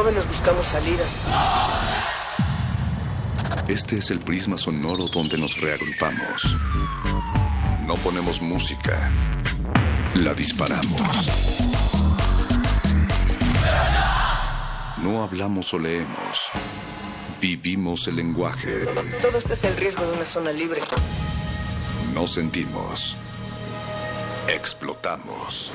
jóvenes buscamos salidas. Este es el prisma sonoro donde nos reagrupamos. No ponemos música, la disparamos. No hablamos o leemos. Vivimos el lenguaje. Todo este es el riesgo de una zona libre. No sentimos. Explotamos.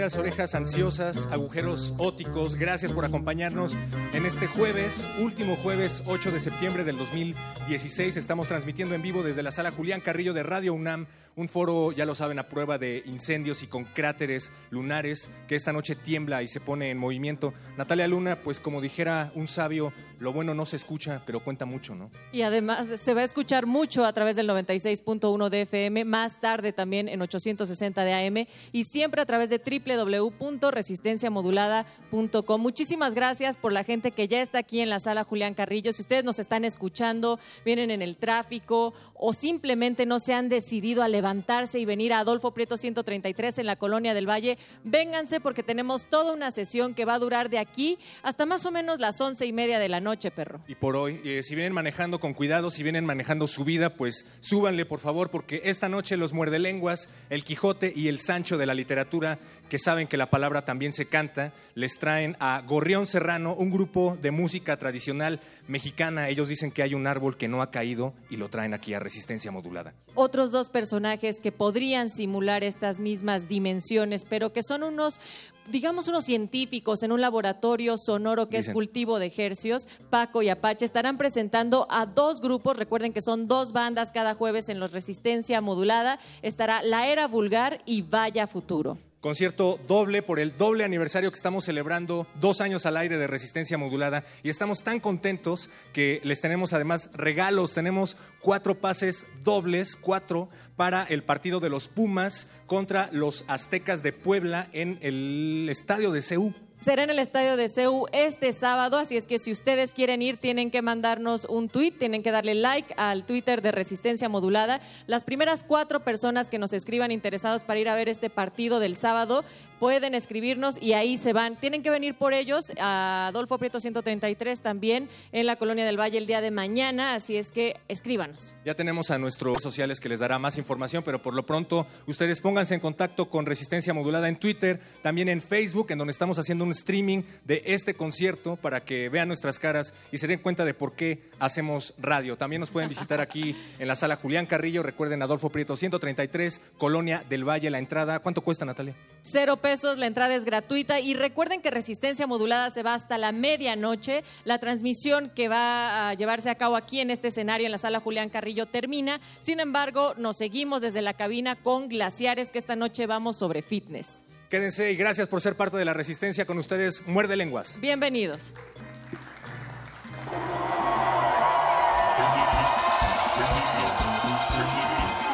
Orejas ansiosas, agujeros óticos. Gracias por acompañarnos en este jueves, último jueves 8 de septiembre del 2016. Estamos transmitiendo en vivo desde la sala Julián Carrillo de Radio UNAM, un foro, ya lo saben, a prueba de incendios y con cráteres lunares que esta noche tiembla y se pone en movimiento. Natalia Luna, pues como dijera un sabio, lo bueno no se escucha, pero cuenta mucho, ¿no? Y además se va a escuchar mucho a través del 96.1 de FM, más tarde también en 860 de AM y siempre a través de www.resistenciamodulada.com. Muchísimas gracias por la gente que ya está aquí en la sala Julián Carrillo. Si ustedes nos están escuchando, vienen en el tráfico o simplemente no se han decidido a levantarse y venir a Adolfo Prieto 133 en la Colonia del Valle, vénganse porque tenemos toda una sesión que va a durar de aquí hasta más o menos las once y media de la noche, perro. Y por hoy, eh, si vienen manejando con cuidado, si vienen manejando su vida, pues súbanle por favor, porque esta noche los muerdelenguas, el Quijote y el Sancho de la literatura, que saben que la palabra también se canta, les traen a Gorrión Serrano, un grupo de música tradicional mexicana. Ellos dicen que hay un árbol que no ha caído y lo traen aquí a resistencia modulada. Otros dos personajes que podrían simular estas mismas dimensiones, pero que son unos, digamos, unos científicos en un laboratorio sonoro que Dicen. es cultivo de ejercios, Paco y Apache, estarán presentando a dos grupos, recuerden que son dos bandas cada jueves en los Resistencia Modulada, estará La Era Vulgar y Vaya Futuro. Concierto doble por el doble aniversario que estamos celebrando, dos años al aire de resistencia modulada y estamos tan contentos que les tenemos además regalos, tenemos cuatro pases dobles, cuatro para el partido de los Pumas contra los Aztecas de Puebla en el estadio de CEU. Será en el estadio de CEU este sábado, así es que si ustedes quieren ir, tienen que mandarnos un tweet, tienen que darle like al Twitter de Resistencia Modulada. Las primeras cuatro personas que nos escriban interesados para ir a ver este partido del sábado pueden escribirnos y ahí se van. Tienen que venir por ellos a Adolfo Prieto 133 también en la Colonia del Valle el día de mañana, así es que escríbanos. Ya tenemos a nuestros sociales que les dará más información, pero por lo pronto ustedes pónganse en contacto con Resistencia Modulada en Twitter, también en Facebook, en donde estamos haciendo un streaming de este concierto para que vean nuestras caras y se den cuenta de por qué hacemos radio. También nos pueden visitar aquí en la sala Julián Carrillo, recuerden Adolfo Prieto 133, Colonia del Valle, la entrada. ¿Cuánto cuesta, Natalia? Cero pesos, la entrada es gratuita y recuerden que Resistencia Modulada se va hasta la medianoche. La transmisión que va a llevarse a cabo aquí en este escenario en la sala Julián Carrillo termina. Sin embargo, nos seguimos desde la cabina con Glaciares que esta noche vamos sobre fitness. Quédense y gracias por ser parte de la Resistencia con ustedes. Muerde lenguas. Bienvenidos.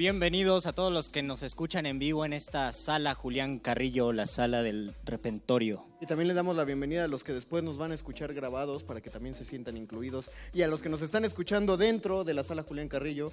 Bienvenidos a todos los que nos escuchan en vivo en esta sala Julián Carrillo, la sala del repentorio. Y también le damos la bienvenida a los que después nos van a escuchar grabados para que también se sientan incluidos. Y a los que nos están escuchando dentro de la sala Julián Carrillo,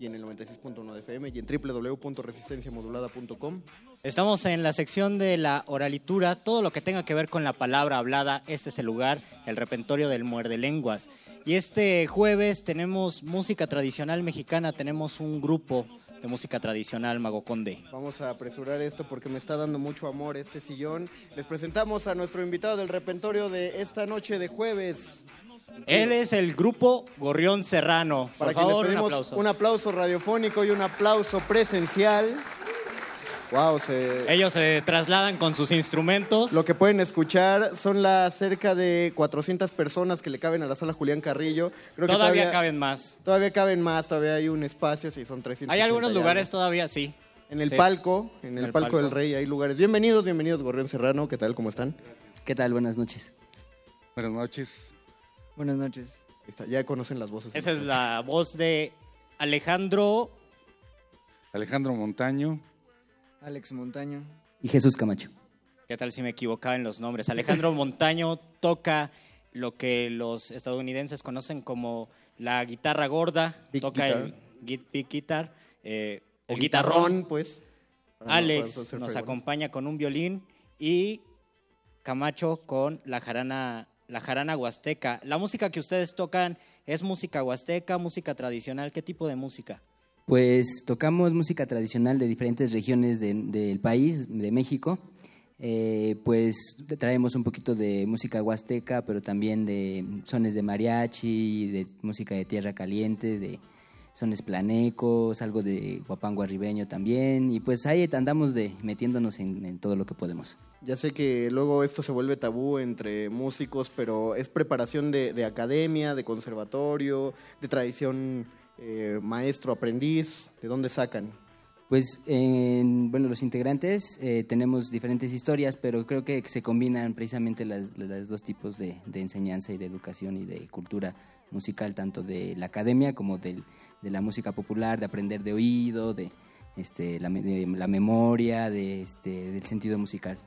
y en el 96.1 de FM y en www.resistenciamodulada.com. Estamos en la sección de la oralitura, todo lo que tenga que ver con la palabra hablada, este es el lugar, el repentorio del muerde lenguas. Y este jueves tenemos música tradicional mexicana, tenemos un grupo de música tradicional Mago Conde. Vamos a apresurar esto porque me está dando mucho amor este sillón. Les presentamos a nuestro invitado del repentorio de esta noche de jueves. Él es el grupo Gorrión Serrano. Por Para que favor, les un pedimos aplauso. un aplauso radiofónico y un aplauso presencial. Wow, se... Ellos se trasladan con sus instrumentos. Lo que pueden escuchar son las cerca de 400 personas que le caben a la sala Julián Carrillo. Creo que todavía, caben más. Todavía caben más, todavía hay un espacio, si son 300. Hay algunos lugares todavía, sí. En el Sí. palco, en el, el palco, del. Rey hay lugares. Bienvenidos, bienvenidos, Gorrión Serrano. ¿Qué tal? ¿Cómo están? ¿Qué tal? Buenas noches. Buenas noches. Buenas noches. Está, ya conocen las voces. Esa es la voz de Alejandro. Alejandro Montaño. Alex Montaño. Y Jesús Camacho. ¿Qué tal si me equivocaba en los nombres? Alejandro Montaño toca lo que los estadounidenses conocen como la guitarra gorda, Big toca guitar. el git- big guitar, eh, O el guitarrón. pues. Alex no nos acompaña con un violín y Camacho con la jarana, la jarana huasteca. La música que ustedes tocan es música huasteca, música tradicional. ¿Qué tipo de música? Pues tocamos música tradicional de diferentes regiones de- del país, de México. Eh, pues traemos un poquito de música huasteca, pero también de sones de mariachi, de música de tierra caliente, de sones planecos, algo de guapango arribeño también. Y pues ahí andamos de metiéndonos en todo lo que podemos. Ya sé que luego esto se vuelve tabú entre músicos, pero es preparación de, de academia, de conservatorio, de tradición eh, maestro, aprendiz. ¿De dónde sacan? Pues, en- bueno, los integrantes eh, tenemos diferentes historias, pero creo que se combinan precisamente las, los dos tipos de, de enseñanza y de educación y de cultura musical, tanto de la academia como del- de la música popular, de aprender de oído, de, este, la, de la memoria, de, este, del sentido musical.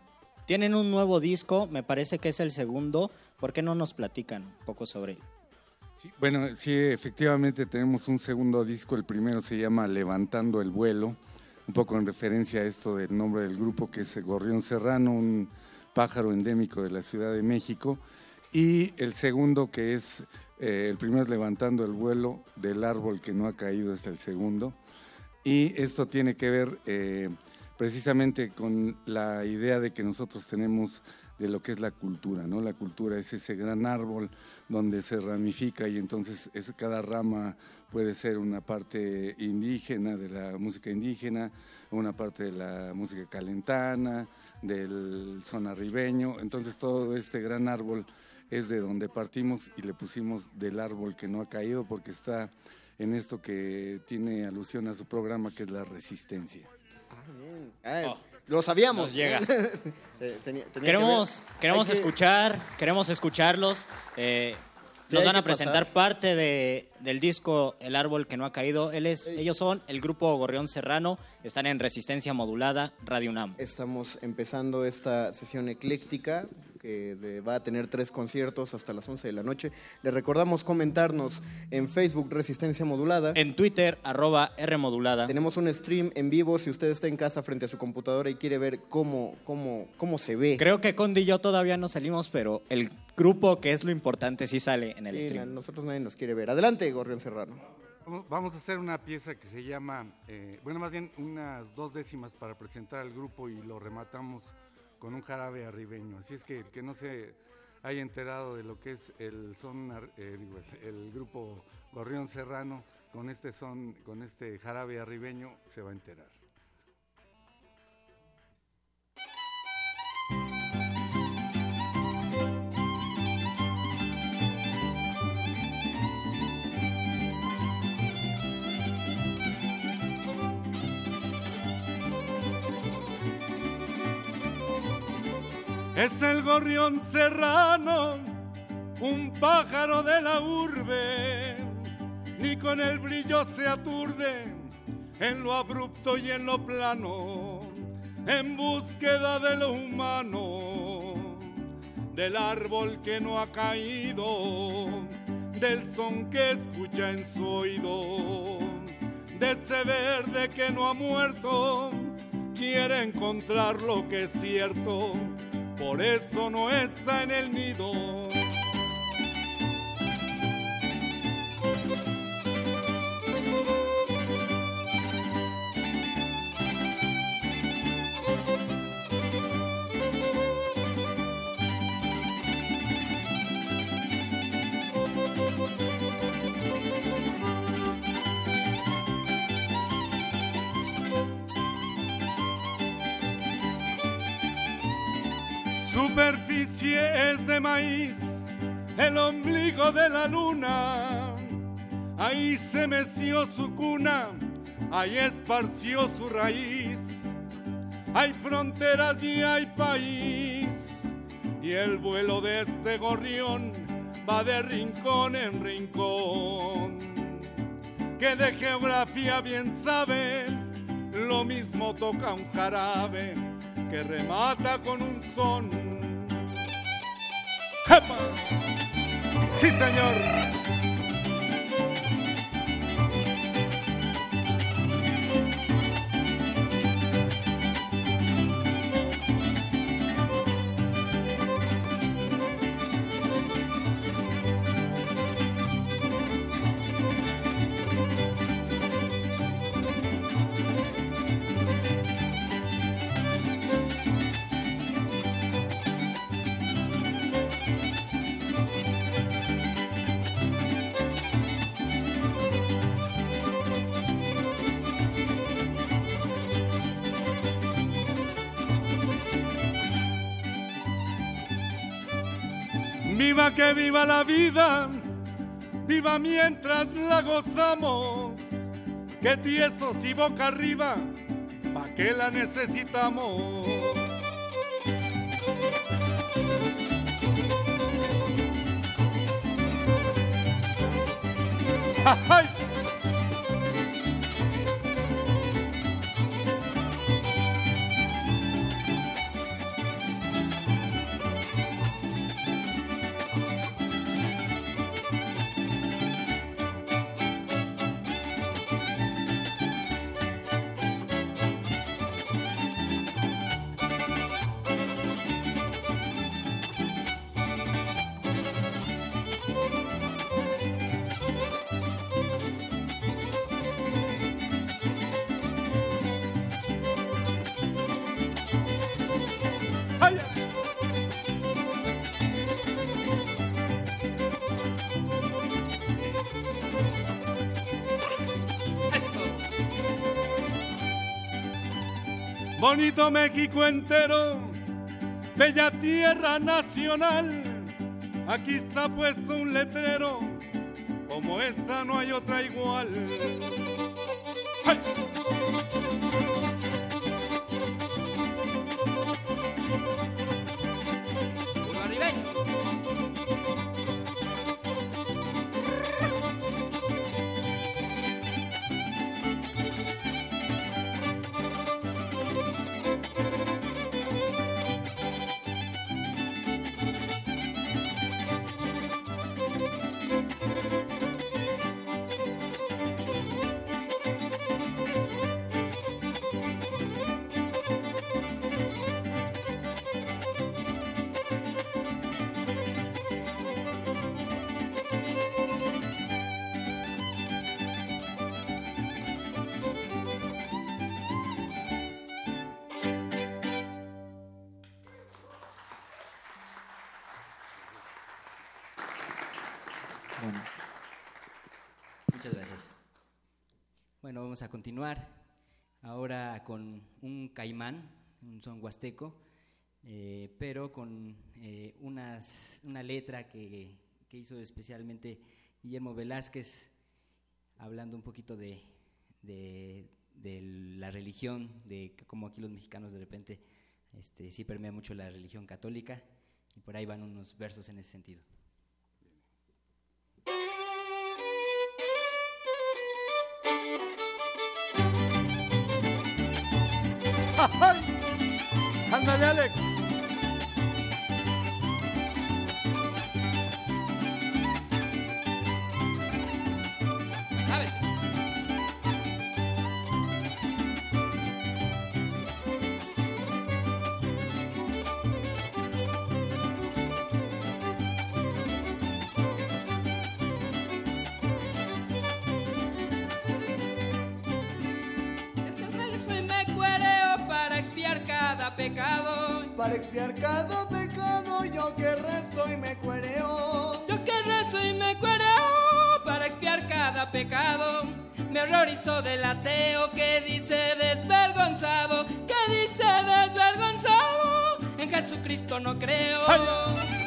Tienen un nuevo disco, me parece que es el segundo. ¿Por qué no nos platican un poco sobre él? Bueno, sí, efectivamente tenemos un segundo disco. El primero se llama Levantando el vuelo, un poco en referencia a esto del nombre del grupo, que es Gorrión Serrano, un pájaro endémico de la Ciudad de México. Y el segundo, que es, eh, el primero es Levantando el vuelo del árbol que no ha caído, es el segundo. Y esto tiene que ver eh, precisamente con la idea de que nosotros tenemos de lo que es la cultura, ¿no? La cultura es ese gran árbol donde se ramifica y entonces es, cada rama puede ser una parte indígena, de la música indígena, una parte de la música calentana, del son arribeño, entonces todo este gran árbol es de donde partimos y le pusimos del árbol que no ha caído porque está en esto que tiene alusión a su programa que es la resistencia. Ah, Oh, lo sabíamos. nos llega. Eh, tenía- tenía Queremos, que queremos Hay que- escuchar, queremos escucharlos. Eh, Sí, nos van a presentar pasar. parte de, del disco El árbol que no ha caído. Él es, ellos son el grupo Gorrión Serrano, están en Resistencia Modulada, Radio UNAM. Estamos empezando esta sesión ecléctica que va a tener tres conciertos hasta las 11 de la noche. Les recordamos comentarnos en Facebook Resistencia Modulada. En Twitter, arroba R Modulada. Tenemos un stream en vivo si usted está en casa frente a su computadora y quiere ver cómo, cómo, cómo se ve. Creo que Condi y yo todavía no salimos, pero el grupo, que es lo importante, sí sale en el Sí, stream. nosotros nadie nos quiere ver. Adelante, Gorrión Serrano. Vamos- a hacer una pieza que se llama, eh, bueno, más bien unas dos décimas para presentar al grupo y lo rematamos con un jarabe arribeño. Así es que el que no se haya enterado de lo que es el son, eh, el grupo Gorrión Serrano con este son, con este jarabe arribeño, se va a enterar. Es el gorrión serrano, un pájaro de la urbe, ni con el brillo se aturde en lo abrupto y en lo plano, en búsqueda de lo humano, del árbol que no ha caído, del son que escucha en su oído, de ese verde que no ha muerto, quiere encontrar lo que es cierto, por eso no está en el nido. Superficie es de maíz, el ombligo de la luna. Ahí se meció su cuna, ahí esparció su raíz. Hay fronteras y hay país, y el vuelo de este gorrión va de rincón en rincón. Que de geografía bien sabe, lo mismo toca un jarabe que remata con un son. Sí, señor. Que viva la vida, viva mientras la gozamos. Que tiesos y boca arriba, ¿pa' qué la necesitamos? ¡Ay! Bonito México entero, bella tierra nacional. Aquí está puesto un letrero, como esta no hay otra igual. Vamos a continuar ahora con un caimán, un son huasteco, eh, pero con eh, unas, una letra que, que hizo especialmente Guillermo Velázquez, hablando un poquito de, de, de la religión, de cómo aquí los mexicanos de repente este, sí permea mucho la religión católica, y por ahí van unos versos en ese sentido. ¡Ay! Ándale, Alex. Expiar cada pecado, yo que rezo y me cuereo. Yo que rezo y me cuereo para expiar cada pecado. Me horrorizó del ateo que dice desvergonzado, que dice desvergonzado. En Jesucristo no creo. Siendo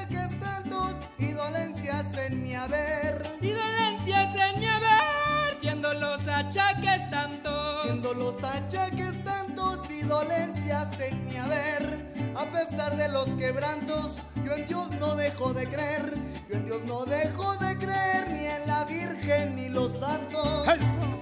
achaques tantos y dolencias en mi haber. Y dolencias en mi haber, siendo los achaques tantos. Siendo los achaques tantos y dolencias en mi haber. A pesar de los quebrantos, yo en Dios no dejo de creer. Yo en Dios no dejo de creer, ni en la Virgen ni los santos. Si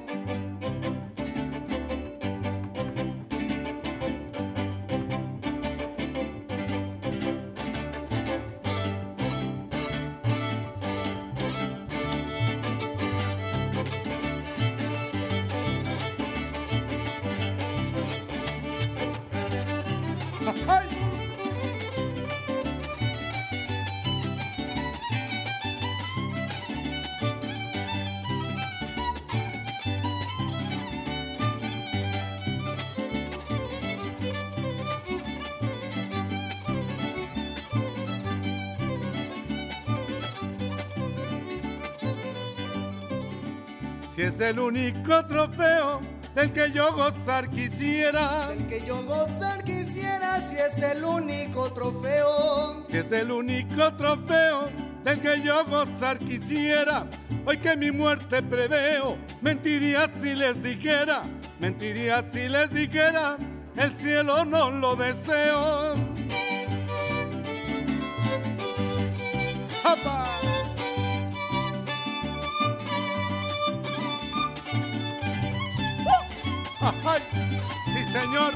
es el único trofeo del que yo gozar quisiera. Del que yo gozar quisiera si es el único trofeo. Si es el único trofeo del que yo gozar quisiera. Hoy que mi muerte preveo, mentiría si les dijera, mentiría si les dijera, el cielo no lo deseo. ¡Apa! ¡Ay! Sí, señor.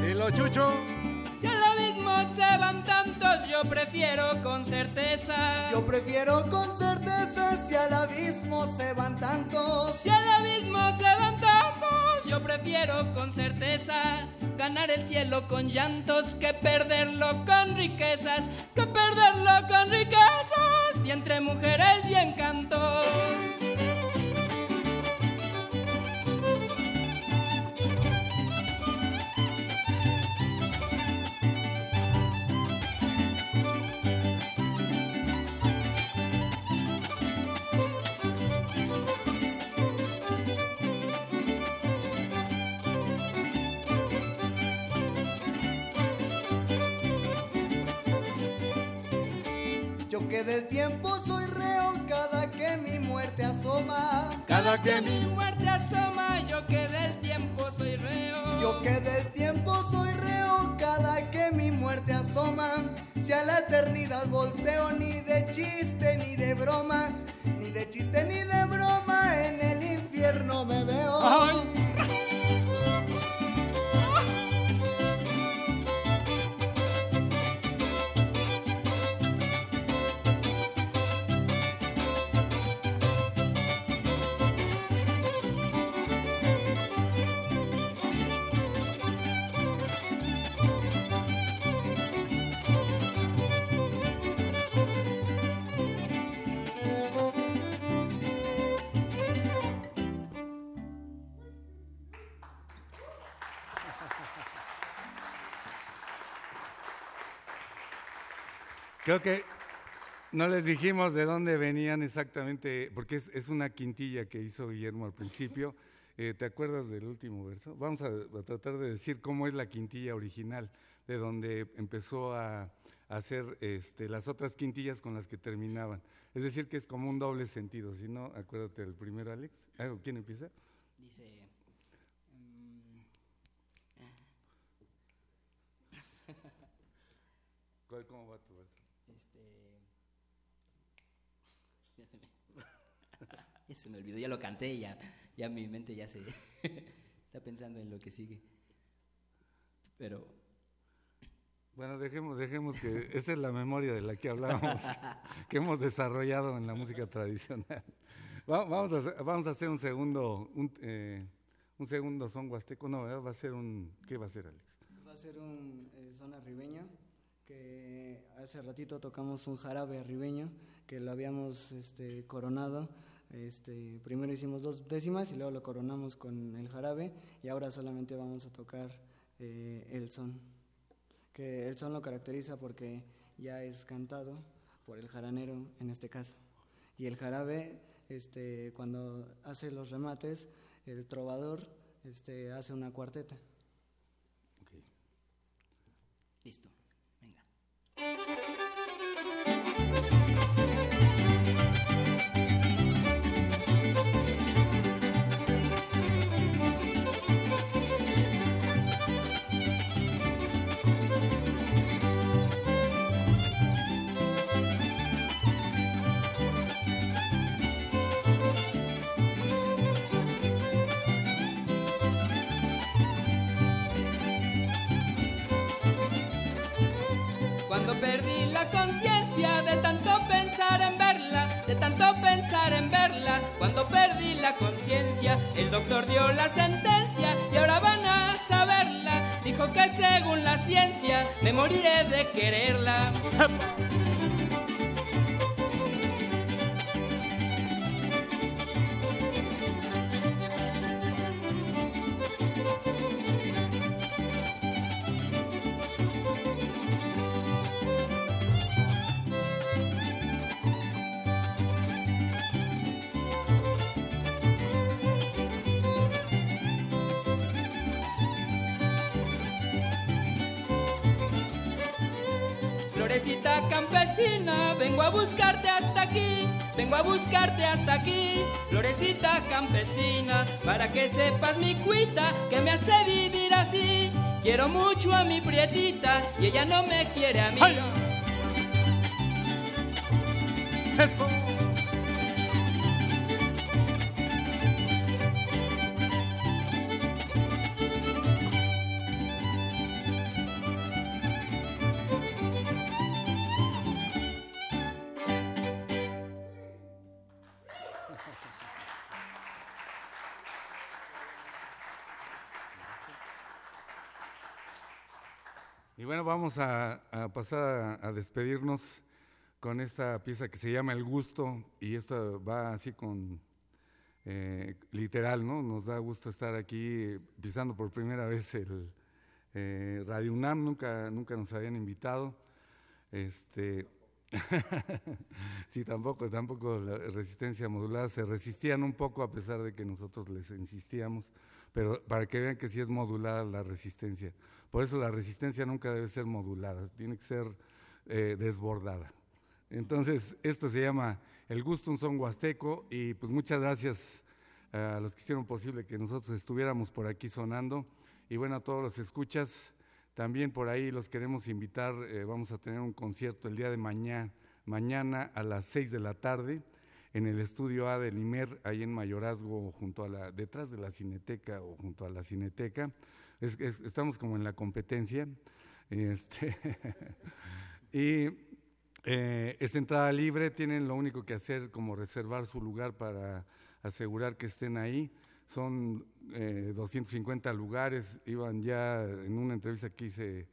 Dilo, Chucho. Yo prefiero con certeza. Yo prefiero con certeza si al abismo se van tantos. Si al abismo se van tantos, yo prefiero con certeza ganar el cielo con llantos que perderlo con riquezas, que perderlo con riquezas y entre mujeres y encantos. Que del tiempo soy reo cada que mi muerte asoma. Cada que mi muerte asoma, yo que del tiempo soy reo. Yo que del tiempo soy reo cada que mi muerte asoma. Si a la eternidad volteo ni de chiste ni de broma, ni de chiste ni de broma, en el infierno me veo. Creo que no les dijimos de dónde venían exactamente, porque es, es una quintilla que hizo Guillermo al principio. Eh, ¿Te acuerdas del último verso? Vamos a, tratar de decir cómo es la quintilla original, de donde empezó a, a hacer este, las otras quintillas con las que terminaban. Es decir, que es como un doble sentido. Si no, acuérdate del primero, Alex. Ah, ¿Quién empieza? Dice. mm, ¿Cuál- ¿Cómo va tu verso? este. Ya se me, ya se me olvidó, ya lo canté, ya, ya mi mente ya se está pensando en lo que sigue. Pero Bueno, dejemos, dejemos que esa es la memoria de la que hablábamos, que hemos desarrollado en la música tradicional. Va- Vamos a, hacer- vamos a hacer un segundo, un, eh, un segundo son huasteco. No, ¿verdad? va a ser un, ¿qué va a ser, Alex? Va a ser un eh, zona ribeña, que hace ratito tocamos un jarabe ribeño, que lo habíamos este, coronado. Este, primero hicimos dos décimas y luego lo coronamos con el jarabe y ahora solamente vamos a tocar eh, el son. Que el son lo caracteriza porque ya es cantado por el jaranero en este caso. Y el jarabe, este, cuando hace los remates, el trovador este, hace una cuarteta. listo, venga. Conciencia de tanto pensar en verla, de tanto pensar en verla, cuando perdí la conciencia, el doctor dio la sentencia y ahora van a saberla. Dijo que según la ciencia me moriré de quererla. buscarte hasta aquí. Florecita campesina, para que sepas mi cuita que me hace vivir así. Quiero mucho a mi prietita y ella no me quiere a mí. Pasar a, despedirnos con esta pieza que se llama El Gusto y esto va así con eh, literal, ¿no? Nos da gusto estar aquí pisando por primera vez el eh, Radio UNAM, nunca, nunca nos habían invitado. Este, sí, tampoco, tampoco la resistencia modulada, se resistían un poco a pesar de que nosotros les insistíamos, pero para que vean que sí es modulada la resistencia. Por eso la resistencia nunca debe ser modulada, tiene que ser eh, desbordada. Entonces, esto se llama El Gusto, un son huasteco, y pues muchas gracias a los que hicieron posible que nosotros estuviéramos por aquí sonando. Y bueno, a todos los escuchas, también por ahí los queremos invitar, eh, vamos a tener un concierto el día de mañana, mañana a las 6 de la tarde en el estudio A del IMER, ahí en Mayorazgo, junto a la, detrás de la Cineteca o junto a la Cineteca. Es- es- estamos como en la competencia. Este, y eh, es entrada libre, tienen lo único que hacer como reservar su lugar para asegurar que estén ahí. Son eh, 250 lugares, iban ya en una entrevista que hice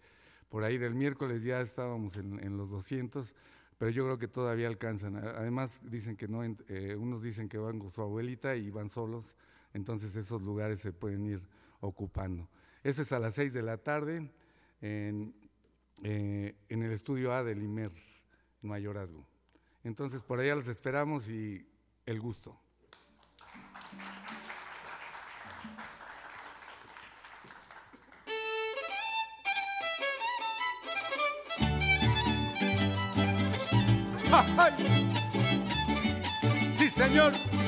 por ahí del miércoles, ya estábamos en, los 200, pero yo creo que todavía alcanzan. Además, dicen que no, eh, unos dicen que van con su abuelita y van solos, entonces esos lugares se pueden ir ocupando. Ese es a las 6 de la tarde en, eh, en el estudio A del IMER, Mayorazgo. Entonces, por allá los esperamos y el gusto. Sí, señor.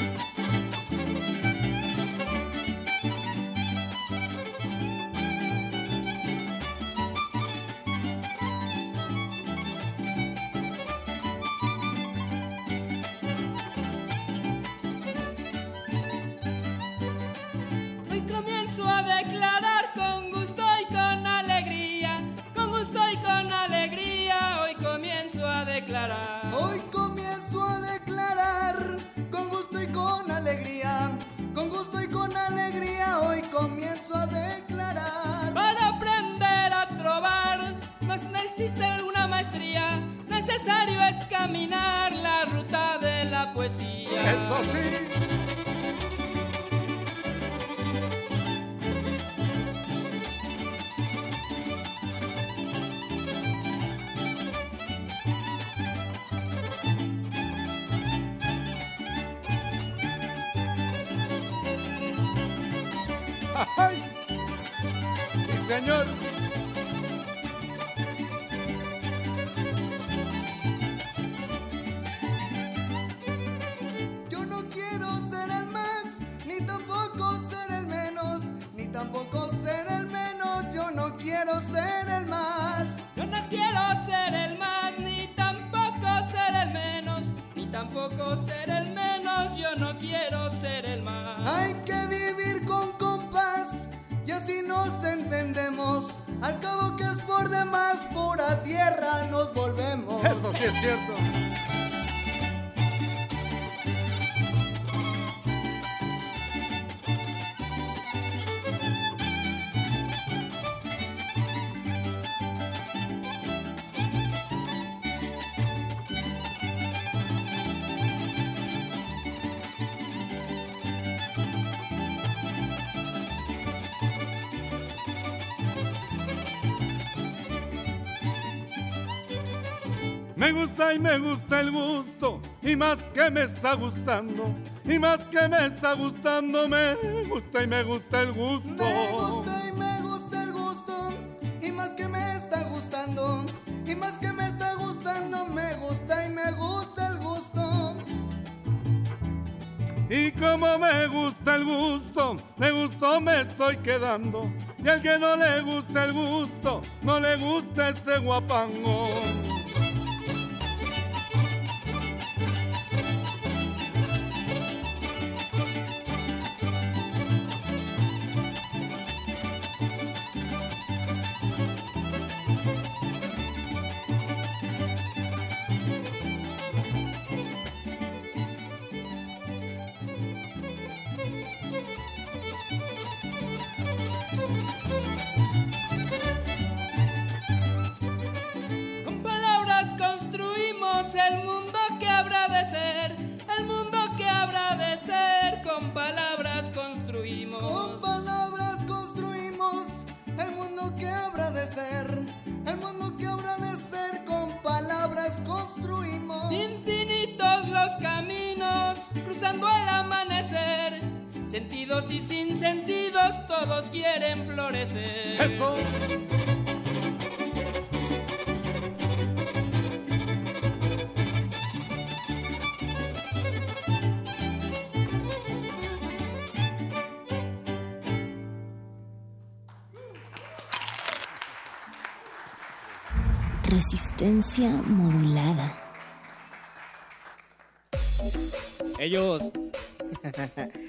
Tampoco ser el menos, yo no quiero ser el más. Hay que vivir con compás y así nos entendemos. Al cabo que es por demás, pura tierra nos volvemos. Eso sí es cierto. Gusta y me gusta el gusto, y más que me está gustando, y más que me está gustando, me gusta y me gusta el gusto. Me gusta y me gusta el gusto, y más que me está gustando, y más que me está gustando, me gusta y me gusta el gusto. Y como me gusta el gusto, de gusto me estoy quedando. Y al que no le gusta el gusto, no le gusta este guapango.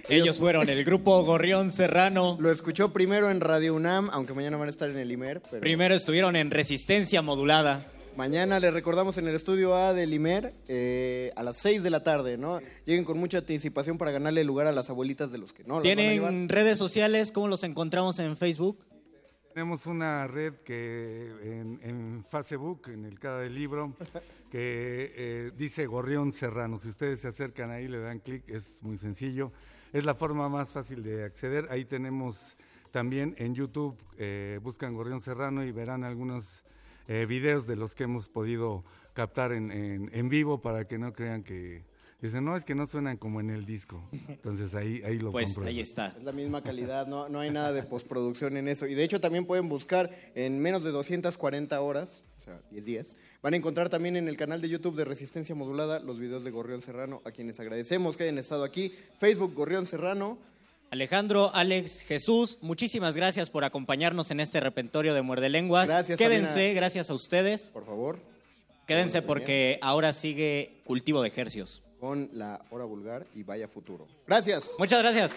Ellos fueron el grupo Gorrión Serrano. Lo escuchó primero en Radio UNAM, aunque mañana van a estar en el IMER. Pero Primero estuvieron en Resistencia Modulada. Mañana les recordamos en el estudio A del IMER eh, a las 6 de la tarde, ¿no? Lleguen con mucha anticipación para ganarle lugar a las abuelitas de los que no. las van a llevar. ¿Tienen redes sociales? ¿Cómo los encontramos en Facebook? Tenemos una red que en, en Facebook, en el cada del libro, que eh, dice Gorrión Serrano. Si ustedes se acercan ahí, le dan clic, es muy sencillo. Es la forma más fácil de acceder. Ahí tenemos también en YouTube, eh, buscan Gorrión Serrano y verán algunos eh, videos de los que hemos podido captar en, en- en vivo para que no crean que... Dicen, no, es que no suenan como en el disco. Entonces ahí, ahí lo Pues ahí está. Es la misma calidad, no, no hay nada de postproducción en eso. Y de hecho también pueden buscar en menos de 240 horas, o sea, 10 días. Van a encontrar también en el canal de YouTube de Resistencia Modulada los videos de Gorrión Serrano, a quienes agradecemos que hayan estado aquí. Facebook Gorrión Serrano. Alejandro, Alex, Jesús, muchísimas gracias por acompañarnos en este repentorio de Muerde Lenguas. Gracias, Quédense, gracias a ustedes. Por favor. Quédense porque ahora sigue cultivo de ejercios. Con la hora vulgar y vaya futuro. Gracias. Muchas gracias.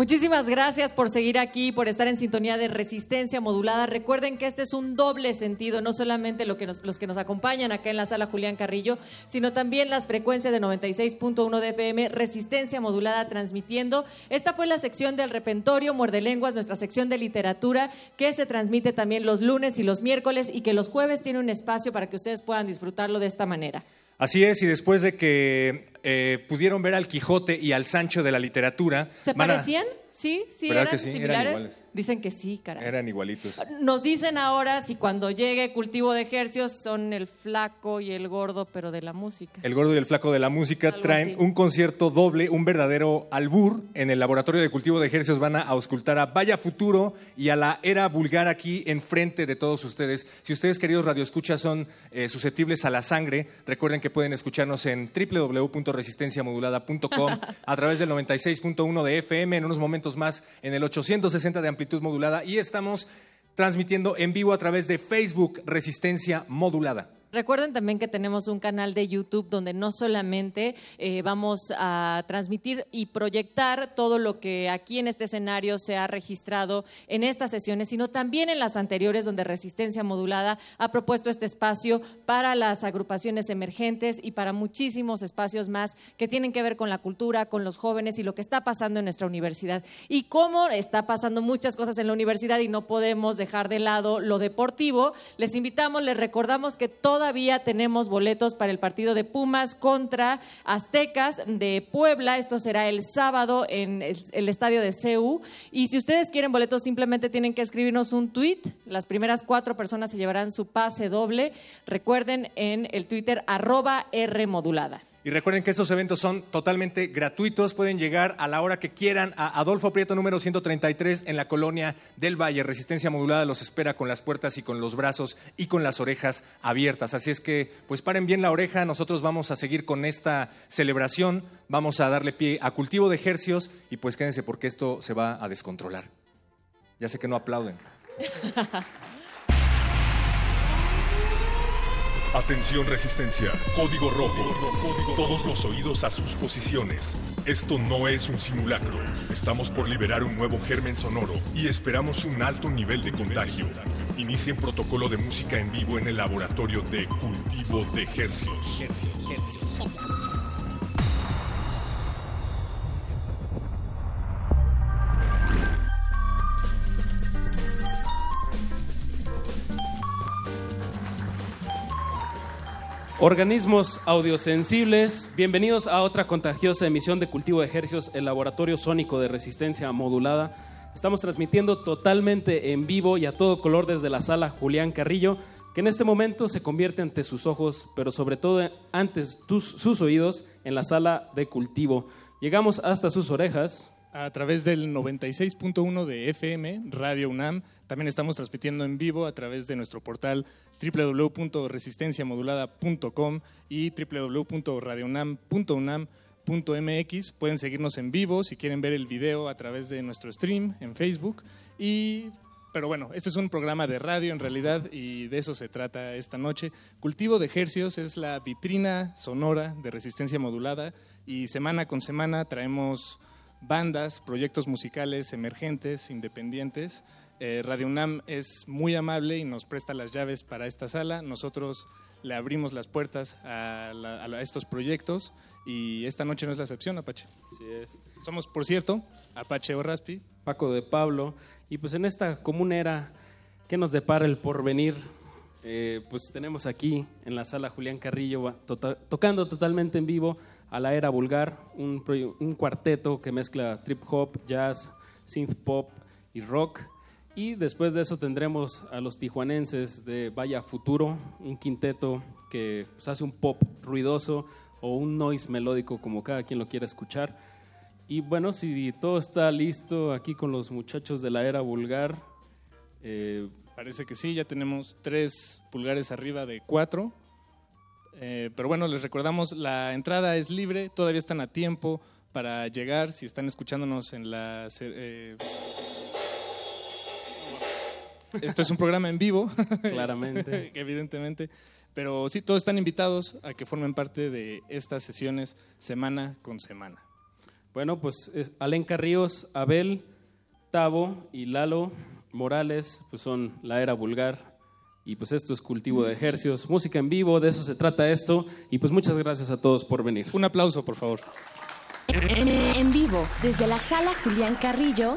Muchísimas gracias por seguir aquí, por estar en sintonía de resistencia modulada. Recuerden que este es un doble sentido, no solamente lo que nos- los que nos acompañan acá en la sala Julián Carrillo, sino también las frecuencias de 96.1 de FM, resistencia modulada transmitiendo. Esta fue la sección del repentorio, muerde lenguas, nuestra sección de literatura, que se transmite también los lunes y los miércoles y que los jueves tiene un espacio para que ustedes puedan disfrutarlo de esta manera. Así es, y después de que eh, pudieron ver al Quijote y al Sancho de la literatura, ¿Se van a- parecían? Sí, sí, ¿Verdad eran que sí? Eran similares. iguales. Dicen que sí, caray. eran igualitos. Nos dicen ahora si cuando llegue cultivo de ejercios son el flaco y el gordo, pero de la música. El gordo y el flaco de la música Algo traen así. un concierto doble, un verdadero albur. En el laboratorio de cultivo de ejercicios van a auscultar a Vaya Futuro y a la Era Vulgar aquí enfrente de todos ustedes. Si ustedes, queridos radioescuchas, son eh, susceptibles a la sangre, recuerden que pueden escucharnos en www.resistenciamodulada.com a través del 96.1 de FM, en unos momentos más en el 860 de amplitud modulada y estamos transmitiendo en vivo a través de Facebook Resistencia Modulada. Recuerden también que tenemos un canal de YouTube donde no solamente eh, vamos a transmitir y proyectar todo lo que aquí en este escenario se ha registrado en estas sesiones, sino también en las anteriores donde Resistencia Modulada ha propuesto este espacio para las agrupaciones emergentes y para muchísimos espacios más que tienen que ver con la cultura, con los jóvenes y lo que está pasando en nuestra universidad. Y cómo está pasando muchas cosas en la universidad y no podemos dejar de lado lo deportivo, les invitamos, les recordamos que todavía tenemos boletos para el partido de Pumas contra Aztecas de Puebla. Esto será el sábado en el, estadio de CEU. Y si ustedes quieren boletos, simplemente tienen que escribirnos un tweet. Las primeras cuatro personas se llevarán su pase doble. Recuerden en el Twitter arroba R modulada. Y recuerden que estos eventos son totalmente gratuitos. Pueden llegar a la hora que quieran a Adolfo Prieto número 133 en la colonia del Valle. Resistencia modulada los espera con las puertas y con los brazos y con las orejas abiertas. Así es que, pues paren bien la oreja. Nosotros vamos a seguir con esta celebración. Vamos a darle pie a cultivo de ejercios y pues quédense porque esto se va a descontrolar. Ya sé que no aplauden. Atención resistencia, código rojo. Todos los oídos a sus posiciones. Esto no es un simulacro. Estamos por liberar un nuevo germen sonoro y esperamos un alto nivel de contagio. Inicien protocolo de música en vivo en el laboratorio de cultivo de hercios. Organismos audiosensibles, bienvenidos a otra contagiosa emisión de Cultivo de Ejercios, el laboratorio sónico de resistencia modulada. Estamos transmitiendo totalmente en vivo y a todo color desde la sala Julián Carrillo, que en este momento se convierte ante sus ojos, pero sobre todo ante sus oídos, en la sala de cultivo. Llegamos hasta sus orejas. A través del 96.1 de FM, Radio UNAM. También estamos transmitiendo en vivo a través de nuestro portal www.resistenciamodulada.com y www.radiounam.unam.mx. Pueden seguirnos en vivo si quieren ver el video a través de nuestro stream en Facebook. Y, pero bueno, este es un programa de radio en realidad y de eso se trata esta noche. Cultivo de Hercios es la vitrina sonora de resistencia modulada y semana con semana traemos bandas, proyectos musicales emergentes, independientes. Eh, Radio UNAM es muy amable y nos presta las llaves para esta sala. Nosotros le abrimos las puertas a, la- estos proyectos y esta noche no es la excepción, Apache. Así es. Somos, por cierto, Apache o Raspi. Paco de Pablo. Y pues en esta común era, ¿qué nos depara el porvenir? Eh, pues tenemos aquí en la sala Julián Carrillo tota- tocando totalmente en vivo a la era vulgar, un, cuarteto que mezcla trip hop, jazz, synth pop y rock. Y después de eso tendremos a los tijuanenses de Vaya Futuro, un quinteto que pues, hace un pop ruidoso, o un noise melódico como cada quien lo quiera escuchar. Y bueno, si todo está listo aquí con los muchachos de la era vulgar, eh, Parece que sí, ya tenemos tres pulgares arriba de cuatro. Eh, pero bueno, les recordamos, la entrada es libre, todavía están a tiempo para llegar, si están escuchándonos en la... eh, esto es un programa en vivo. Claramente. Evidentemente. Pero sí, todos están invitados a que formen parte de estas sesiones semana con semana. Bueno, pues es Alenca Ríos, Abel, Tavo y Lalo Morales, pues son la era vulgar. Y pues esto es cultivo de ejercios, música en vivo, de eso se trata esto. Y pues muchas gracias a todos por venir. Un aplauso, por favor. En, en vivo, desde la sala Julián Carrillo,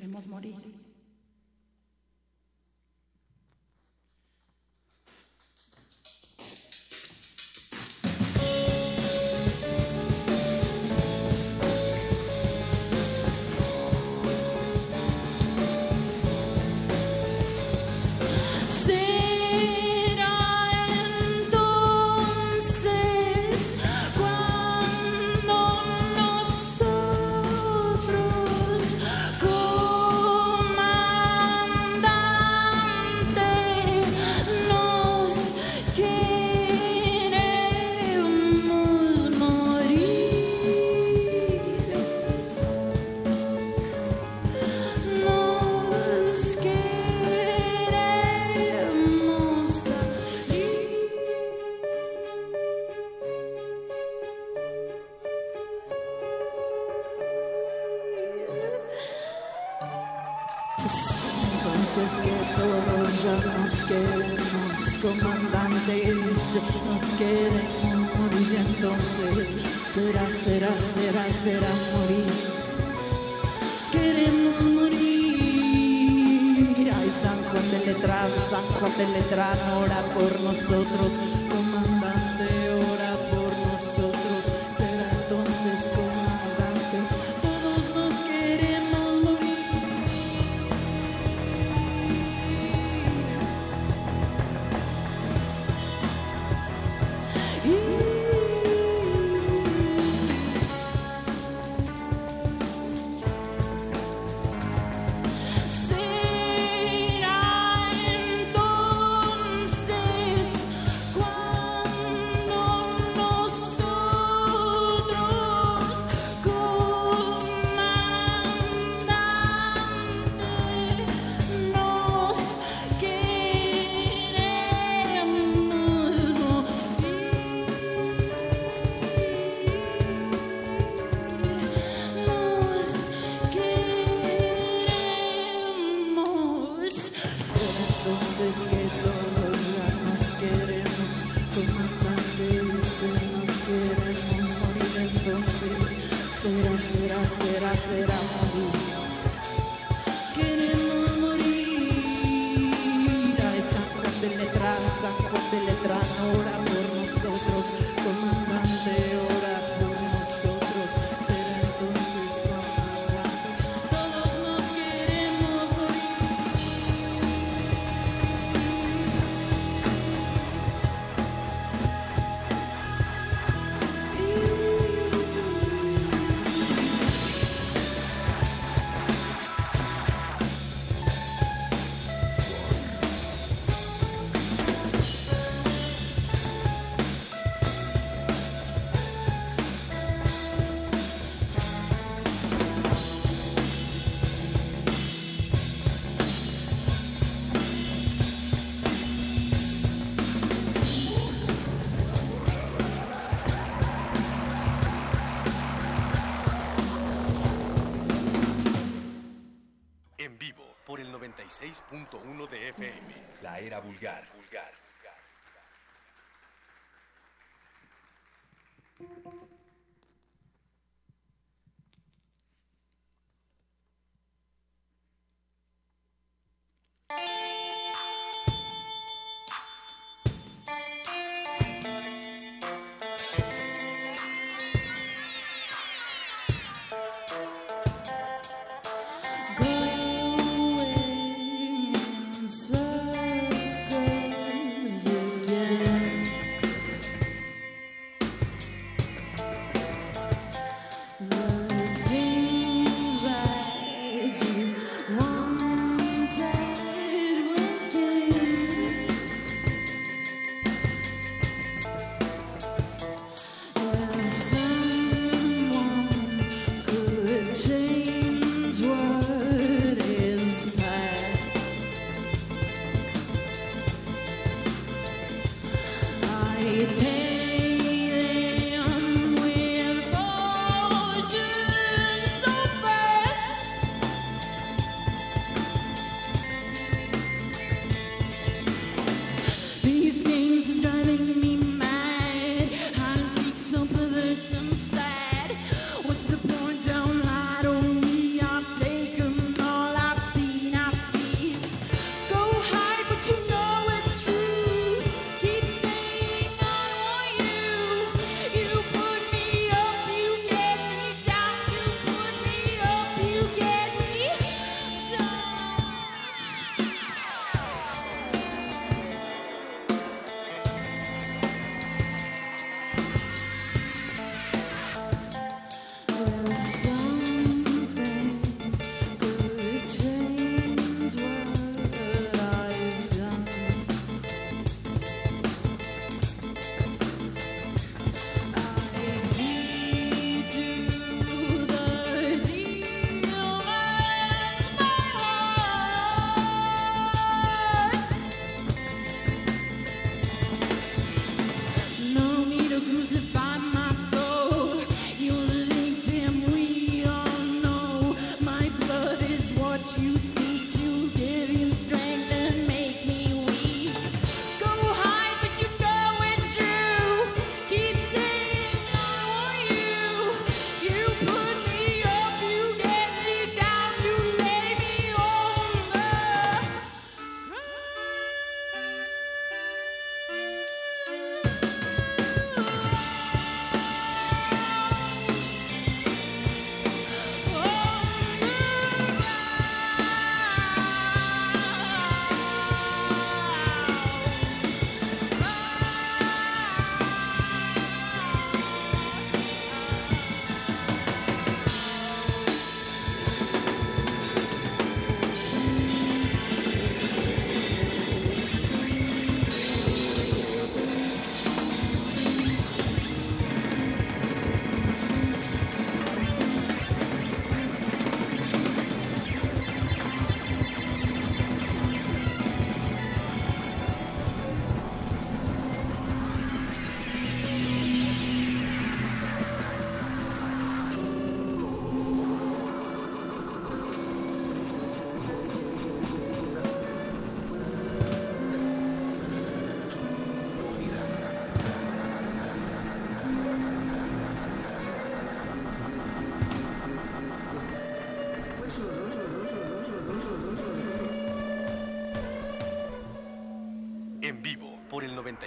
queremos morir. quede con morir, entonces será, será, será, será morir. Queremos morir. Ay, San Juan de Letrán, San Juan de Letrán, ora por nosotros. 96.1 de FM. La era vulgar. vulgar. vulgar. vulgar.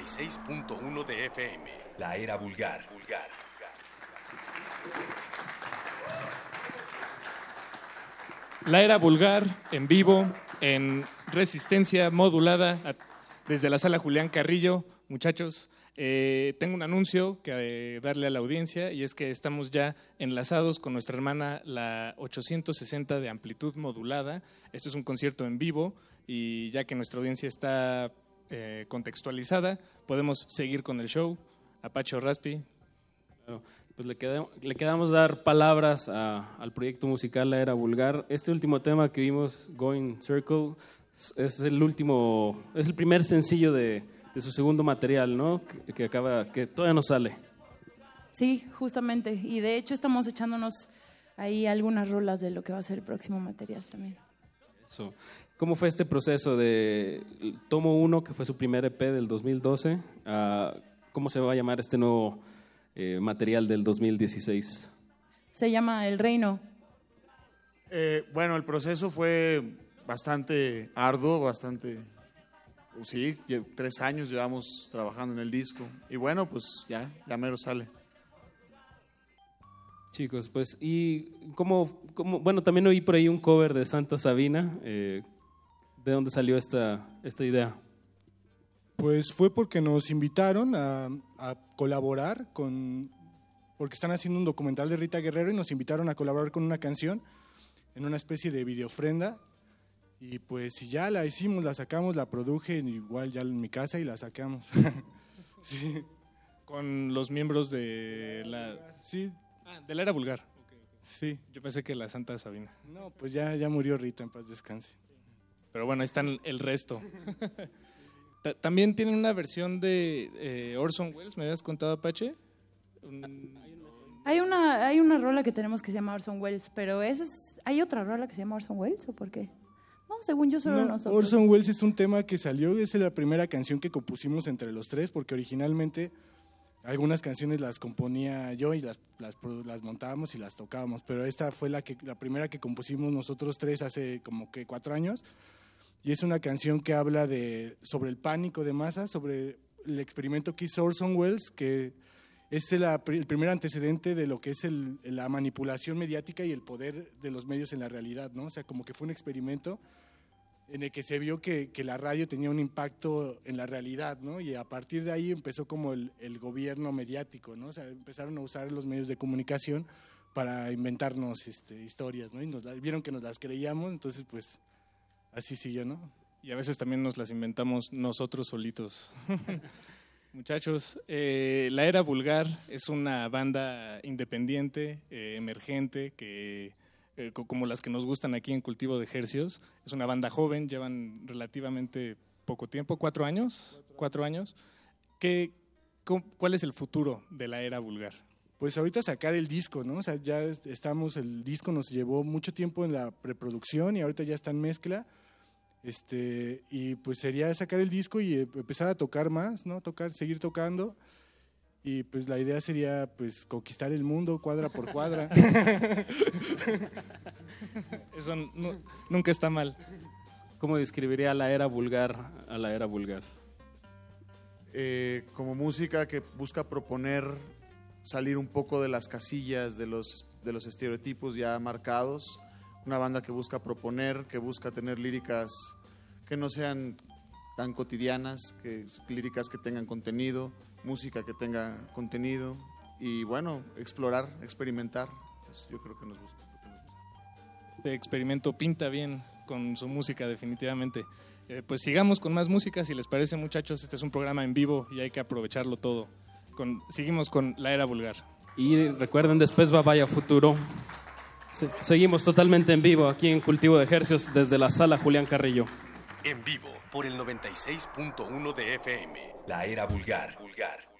96.1 de FM. La era vulgar. vulgar. La era vulgar en vivo, en resistencia modulada, a- desde la sala Julián Carrillo. Muchachos, eh, tengo un anuncio que eh, darle a la audiencia y es que estamos ya enlazados con nuestra hermana la 860 de amplitud modulada. Esto es un concierto en vivo y ya que nuestra audiencia está eh, contextualizada, podemos seguir con el show. Apache o Raspi. Claro. Pues le, queda- le quedamos dar palabras a- al proyecto musical La Era Vulgar. Este último tema que vimos, Going Circle, es- es el último, es el primer sencillo de, de su segundo material, ¿no? Que, que acaba, que todavía no sale. Sí, justamente. Y de hecho estamos echándonos ahí algunas rolas de lo que va a ser el próximo material también. Eso. ¿Cómo fue este proceso de Tomo 1, que fue su primer EP del 2012, a cómo se va a llamar este nuevo eh, material del 2016? Se llama El Reino. Eh, bueno, el proceso fue bastante arduo, bastante... Sí, lle- tres años llevamos trabajando en el disco. Y bueno, pues ya, ya mero sale. Chicos, pues, y cómo, cómo- bueno, también oí por ahí un cover de Santa Sabina. eh, ¿De dónde salió esta, esta idea? Pues fue porque nos invitaron a, a colaborar con, porque están haciendo un documental de Rita Guerrero y nos invitaron a colaborar con una canción en una especie de videofrenda. Y pues si ya la hicimos, la sacamos, la produje igual ya en mi casa y la sacamos. sí. Con los miembros de la... Sí. Ah, de la era vulgar. Sí. Yo pensé que la Santa Sabina. No, pues ya, ya murió Rita, en paz descanse. Pero bueno, ahí están el resto. Ta- También tienen una versión de eh, Orson Welles, ¿me habías contado, Apache? Un- Hay una, hay una rola que tenemos que se llama Orson Welles, pero esa es, ¿hay otra rola que se llama Orson Welles o por qué? No, según yo solo No, nosotros. Orson Welles es un tema que salió, es la primera canción que compusimos entre los tres, porque originalmente algunas canciones las componía yo y las, las, las montábamos y las tocábamos, pero esta fue la, que, la primera que compusimos nosotros tres hace como que cuatro años, y es una canción que habla de, sobre el pánico de masa, sobre el experimento que hizo Orson Welles, que es el, primer antecedente de lo que es el- la manipulación mediática y el poder de los medios en la realidad, ¿no? O sea, como que fue un experimento en el que se vio que, que la radio tenía un impacto en la realidad, ¿no? Y a partir de ahí empezó como el, gobierno mediático, ¿no? O sea, empezaron a usar los medios de comunicación para inventarnos este, historias, ¿no? Y nos vieron que nos las creíamos, entonces pues así siguió, ¿no? Y a veces también nos las inventamos nosotros solitos. Muchachos, eh, La Era Vulgar es una banda independiente, eh, emergente, que eh, co- como las que nos gustan aquí en Cultivo de Ejercios. Es una banda joven, llevan relativamente poco tiempo, cuatro años. Cuatro años. ¿Qué, ¿Cuál es el futuro de La Era Vulgar? Pues ahorita sacar el disco, ¿no? O sea, ya estamos, el disco nos llevó mucho tiempo en la preproducción y ahorita ya está en mezcla. Este, y pues sería sacar el disco y eh, empezar a tocar más, ¿no? Tocar, seguir tocando. Y pues la idea sería pues conquistar el mundo cuadra por cuadra. Eso nu- nunca está mal. ¿Cómo describiría la era vulgar a la era vulgar? Eh, como música que busca proponer salir un poco de las casillas, de los, de los estereotipos ya marcados. Una banda que busca proponer, que busca tener líricas que no sean tan cotidianas, que líricas que tengan contenido, música que tenga contenido y bueno, explorar, experimentar. Pues yo creo que nos gusta. Este experimento pinta bien con su música, definitivamente. Eh, pues sigamos con más música, si les parece, muchachos. Este es un programa en vivo y hay que aprovecharlo todo. Con, seguimos con La Era Vulgar. Y recuerden, después va Vaya Futuro. Se- seguimos totalmente en vivo aquí en Cultivo de Ejercios desde la sala Julián Carrillo. En vivo por el 96.1 de FM. La era vulgar. vulgar.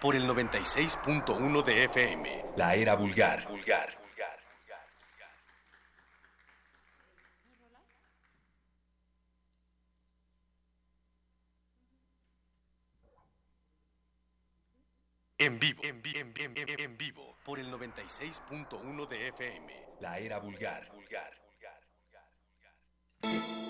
por el 96.1 de FM. La era vulgar. vulgar. En vivo, en, en, en, en vivo, por el 96.1 de FM. La era vulgar. vulgar, vulgar, vulgar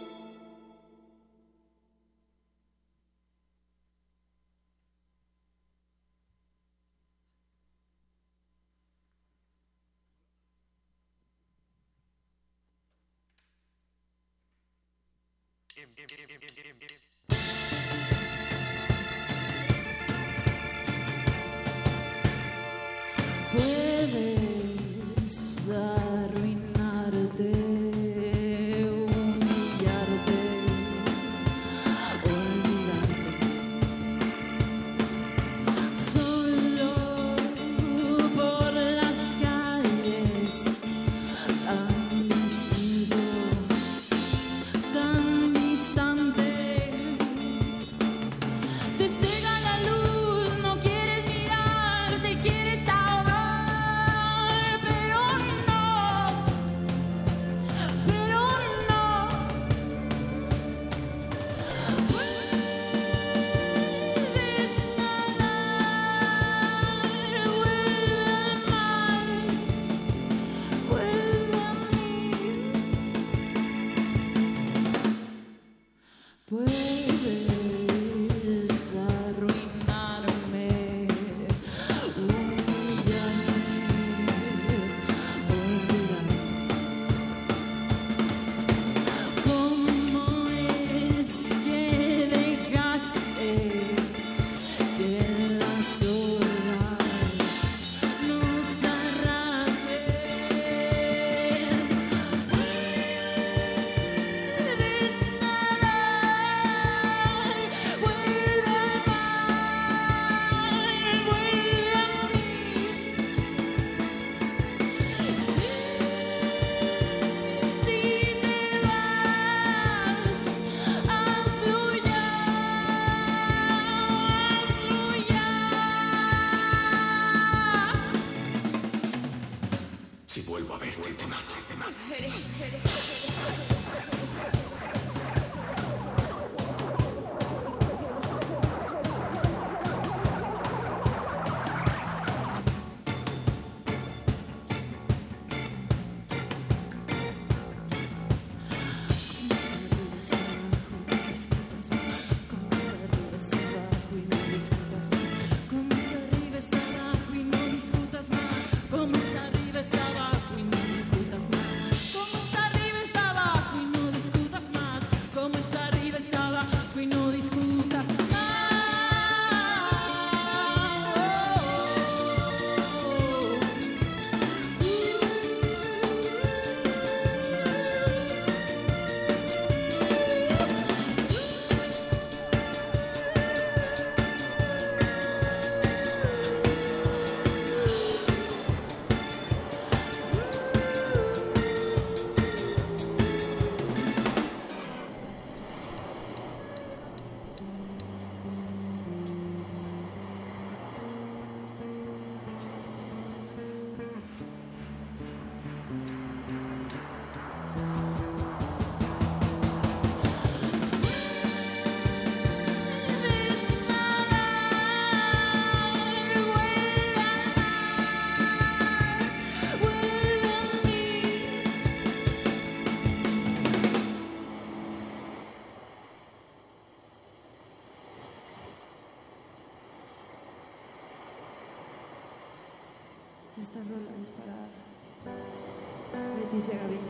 misery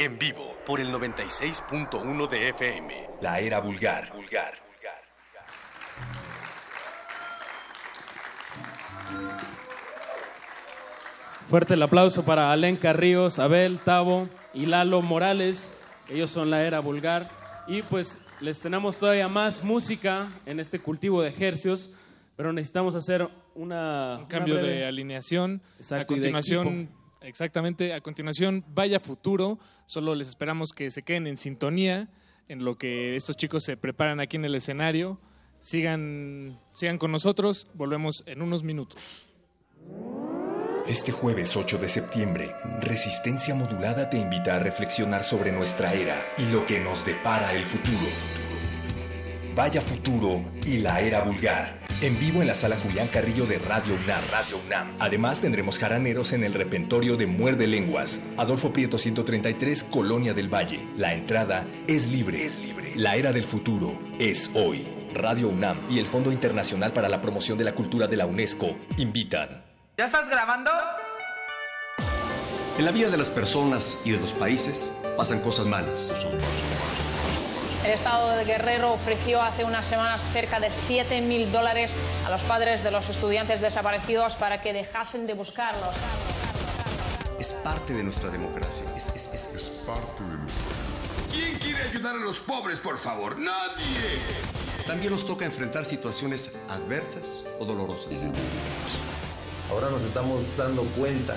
En vivo por el 96.1 de FM. La era vulgar. Vulgar. Fuerte el aplauso para Alenka Ríos, Abel, Tavo y Lalo Morales. Ellos son la era vulgar. Y pues les tenemos todavía más música en este cultivo de ejercios, pero necesitamos hacer una, Un cambio una breve- de alineación. Exacto, a y de continuación. Exactamente, a continuación, vaya futuro. Solo les esperamos que se queden en sintonía en lo que estos chicos se preparan aquí en el escenario. Sigan, sigan con nosotros. Volvemos en unos minutos. Este jueves 8 de septiembre, Resistencia Modulada te invita a reflexionar sobre nuestra era y lo que nos depara el futuro. Vaya Futuro y la Era Vulgar. En vivo en la sala Julián Carrillo de Radio UNAM. Radio UNAM. Además tendremos jaraneros en el repentorio de Muerde Lenguas. Adolfo Prieto 133, Colonia del Valle. La entrada es libre. Es libre. La Era del Futuro es hoy. Radio UNAM y el Fondo Internacional para la Promoción de la Cultura de la UNESCO invitan. ¿Ya estás grabando? En la vida de las personas y de los países pasan cosas malas. El Estado de Guerrero ofreció hace unas semanas cerca de 7 mil dólares a los padres de los estudiantes desaparecidos para que dejasen de buscarlos. Es parte de nuestra democracia. Es, es- es- es parte de nuestra... ¿Quién quiere ayudar a los pobres, por favor? ¡Nadie! También nos toca enfrentar situaciones adversas o dolorosas. Ahora nos estamos dando cuenta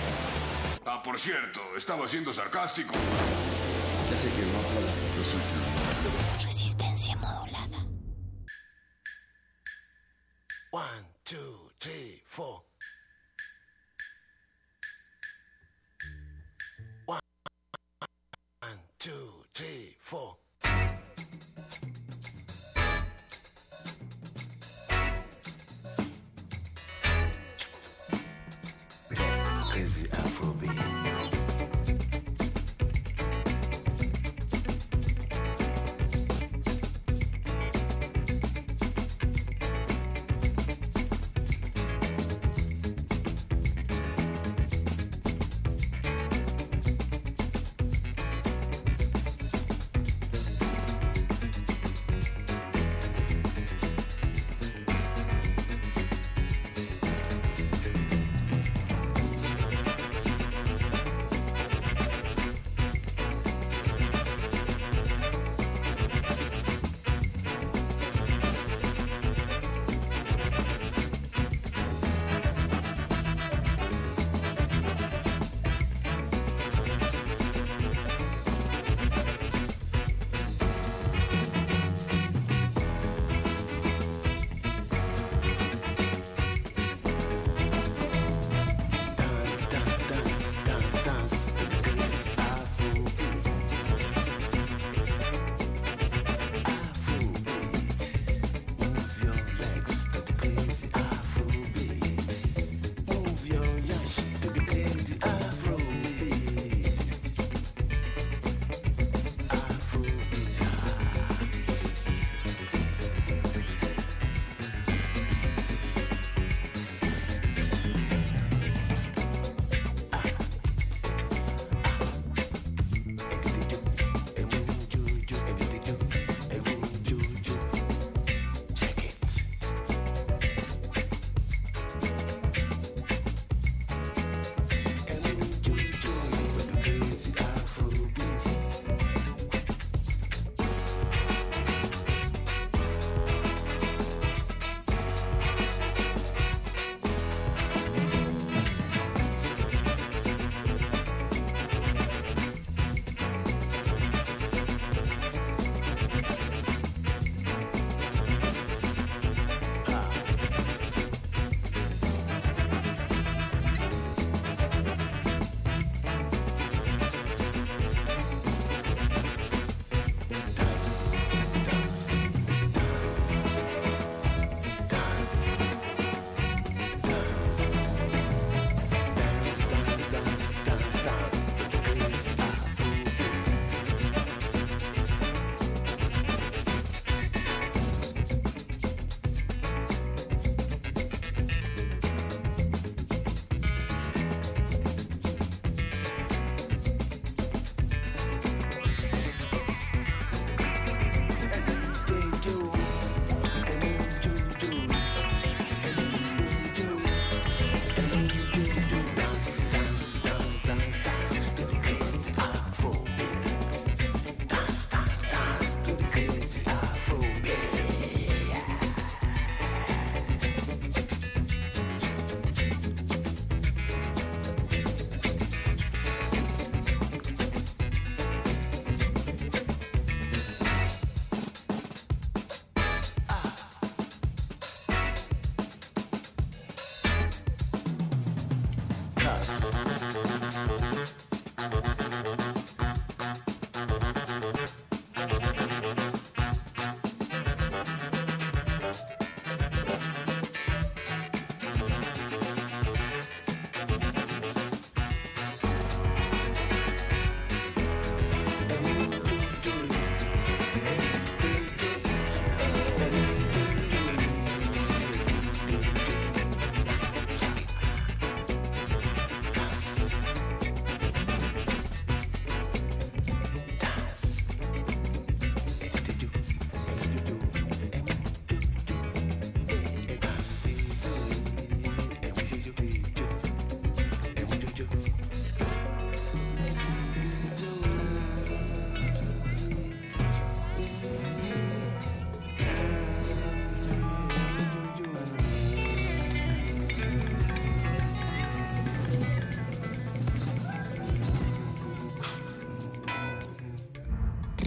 Ah, por cierto, estaba siendo sarcástico. Ya sé que no habla, yo soy Resistencia modulada. One, two, three, four. One, two, three, four.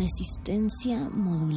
Resistencia modulada.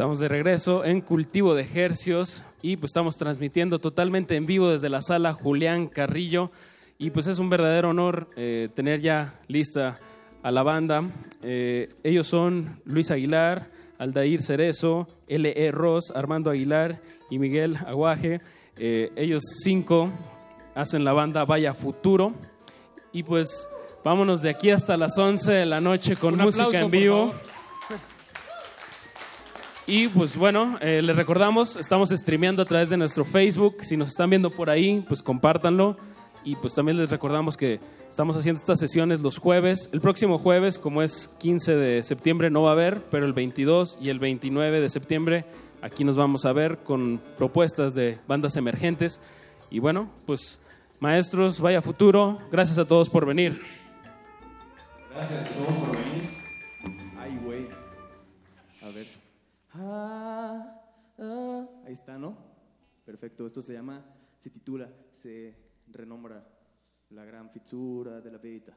Estamos de regreso en Cultivo de Hercios y pues estamos transmitiendo totalmente en vivo desde la sala Julián Carrillo y pues es un verdadero honor eh, tener ya lista a la banda. Eh, ellos son Luis Aguilar, Aldair Cerezo, L.E. Ross, Armando Aguilar y Miguel Aguaje. Eh, ellos cinco hacen la banda Vaya Futuro y pues vámonos de aquí hasta las 11 de la noche con Un música aplauso, en por vivo. favor. Y pues bueno, eh, les recordamos, estamos streameando a través de nuestro Facebook. Si nos están viendo por ahí, pues compártanlo. Y pues también les recordamos que estamos haciendo estas sesiones los jueves. El próximo jueves, como es 15 de septiembre, no va a haber, pero el 22 y el 29 de septiembre aquí nos vamos a ver con propuestas de bandas emergentes. Y bueno, pues maestros, vaya futuro. Gracias a todos por venir. Gracias a todos por venir. Ah, ah, ahí está, ¿no? Perfecto. Esto se llama, se titula, se renombra La gran fitzura de la vida.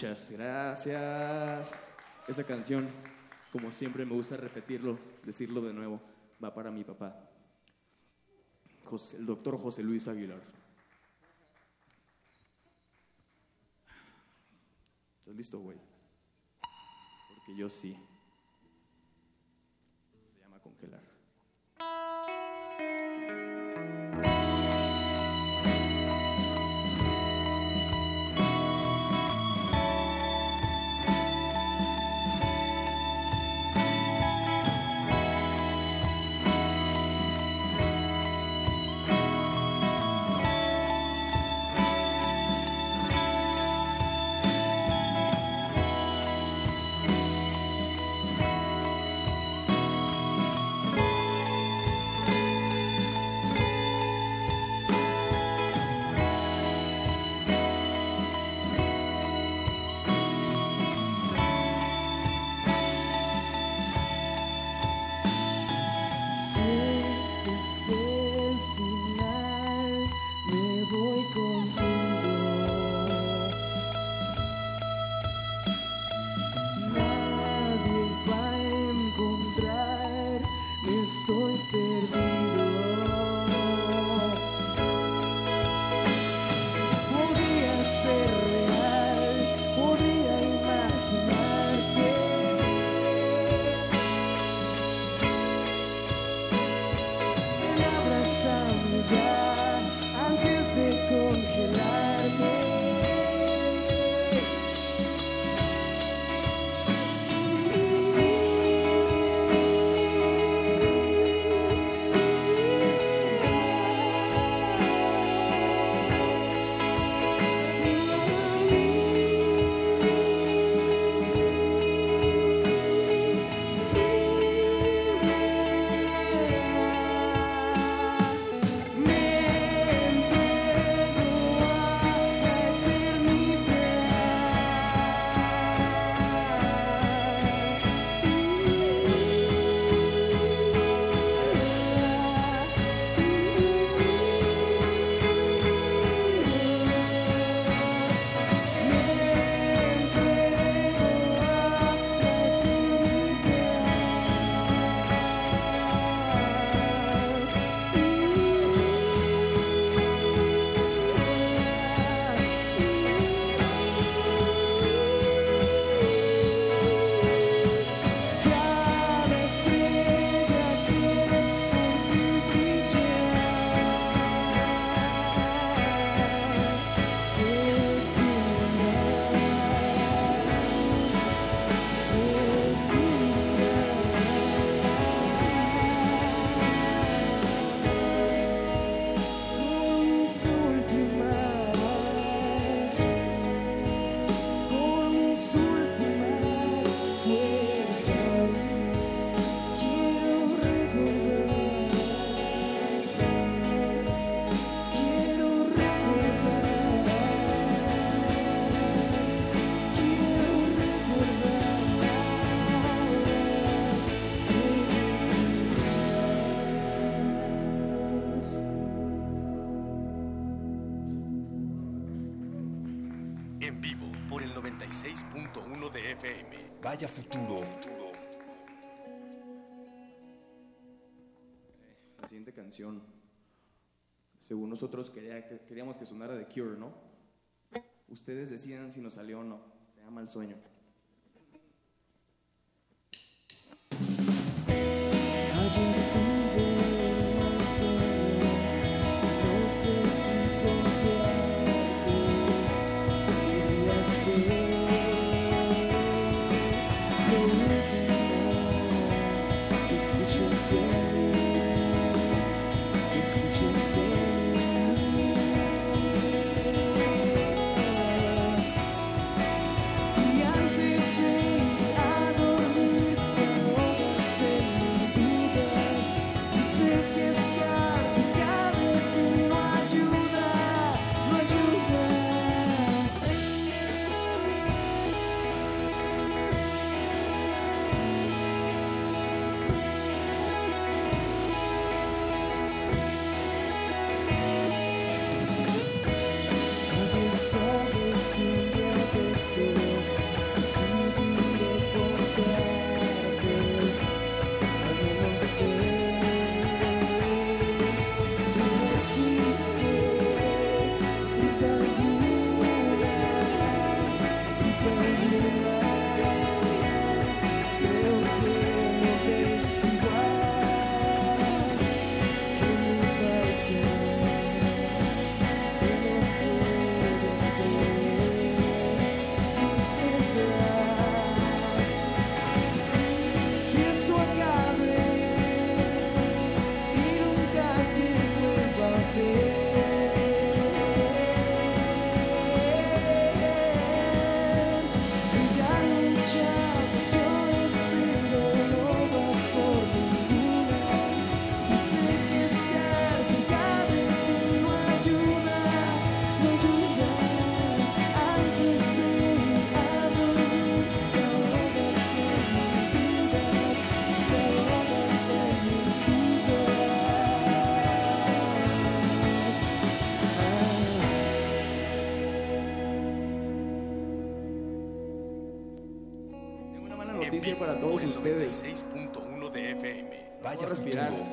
Muchas gracias. Esa canción, como siempre me gusta repetirlo, decirlo de nuevo, va para mi papá, el doctor José Luis Aguilar. ¿Estás listo, güey? Porque yo sí. Esto se llama congelar. Futuro. La siguiente canción, según nosotros quería que- queríamos que sonara de Cure, ¿no? Ustedes decidan si nos salió o no. Se llama El Sueño. Para todos ustedes. 6.1 de FM. Vaya Puedo respirar. futuro.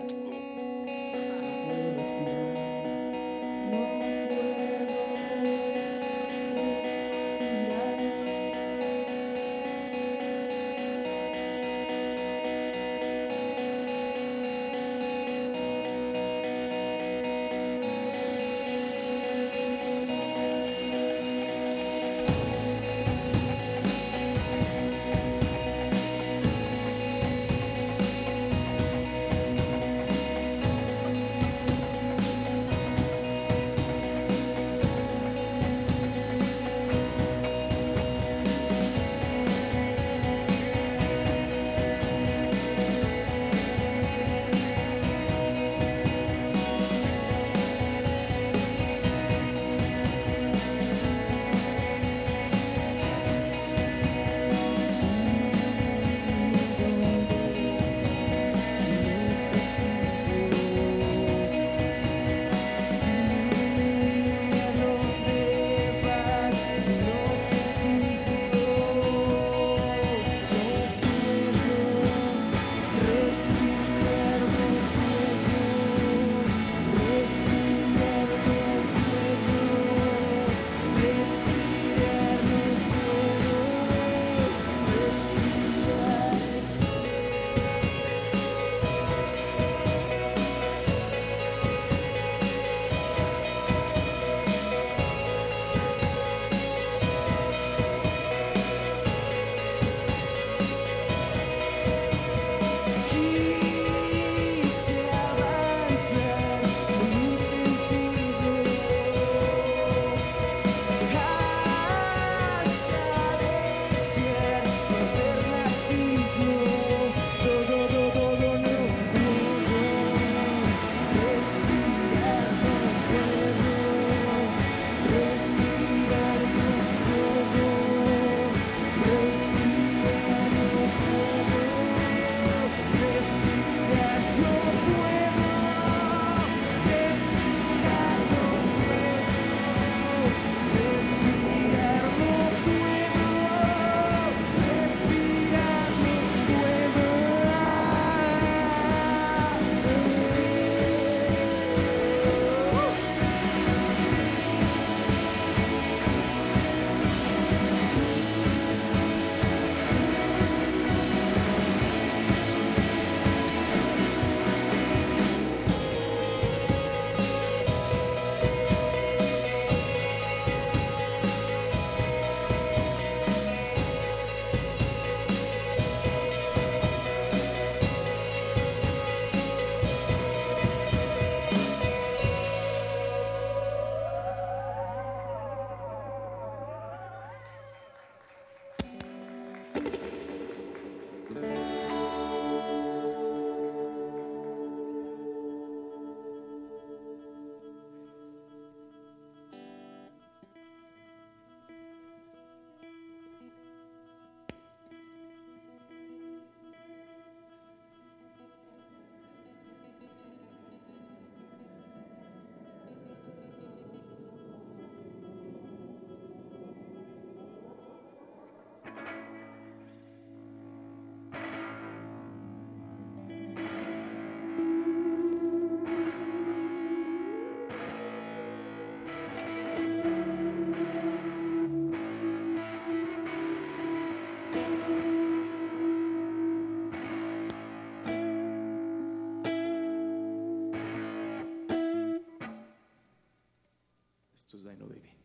to thine, O baby.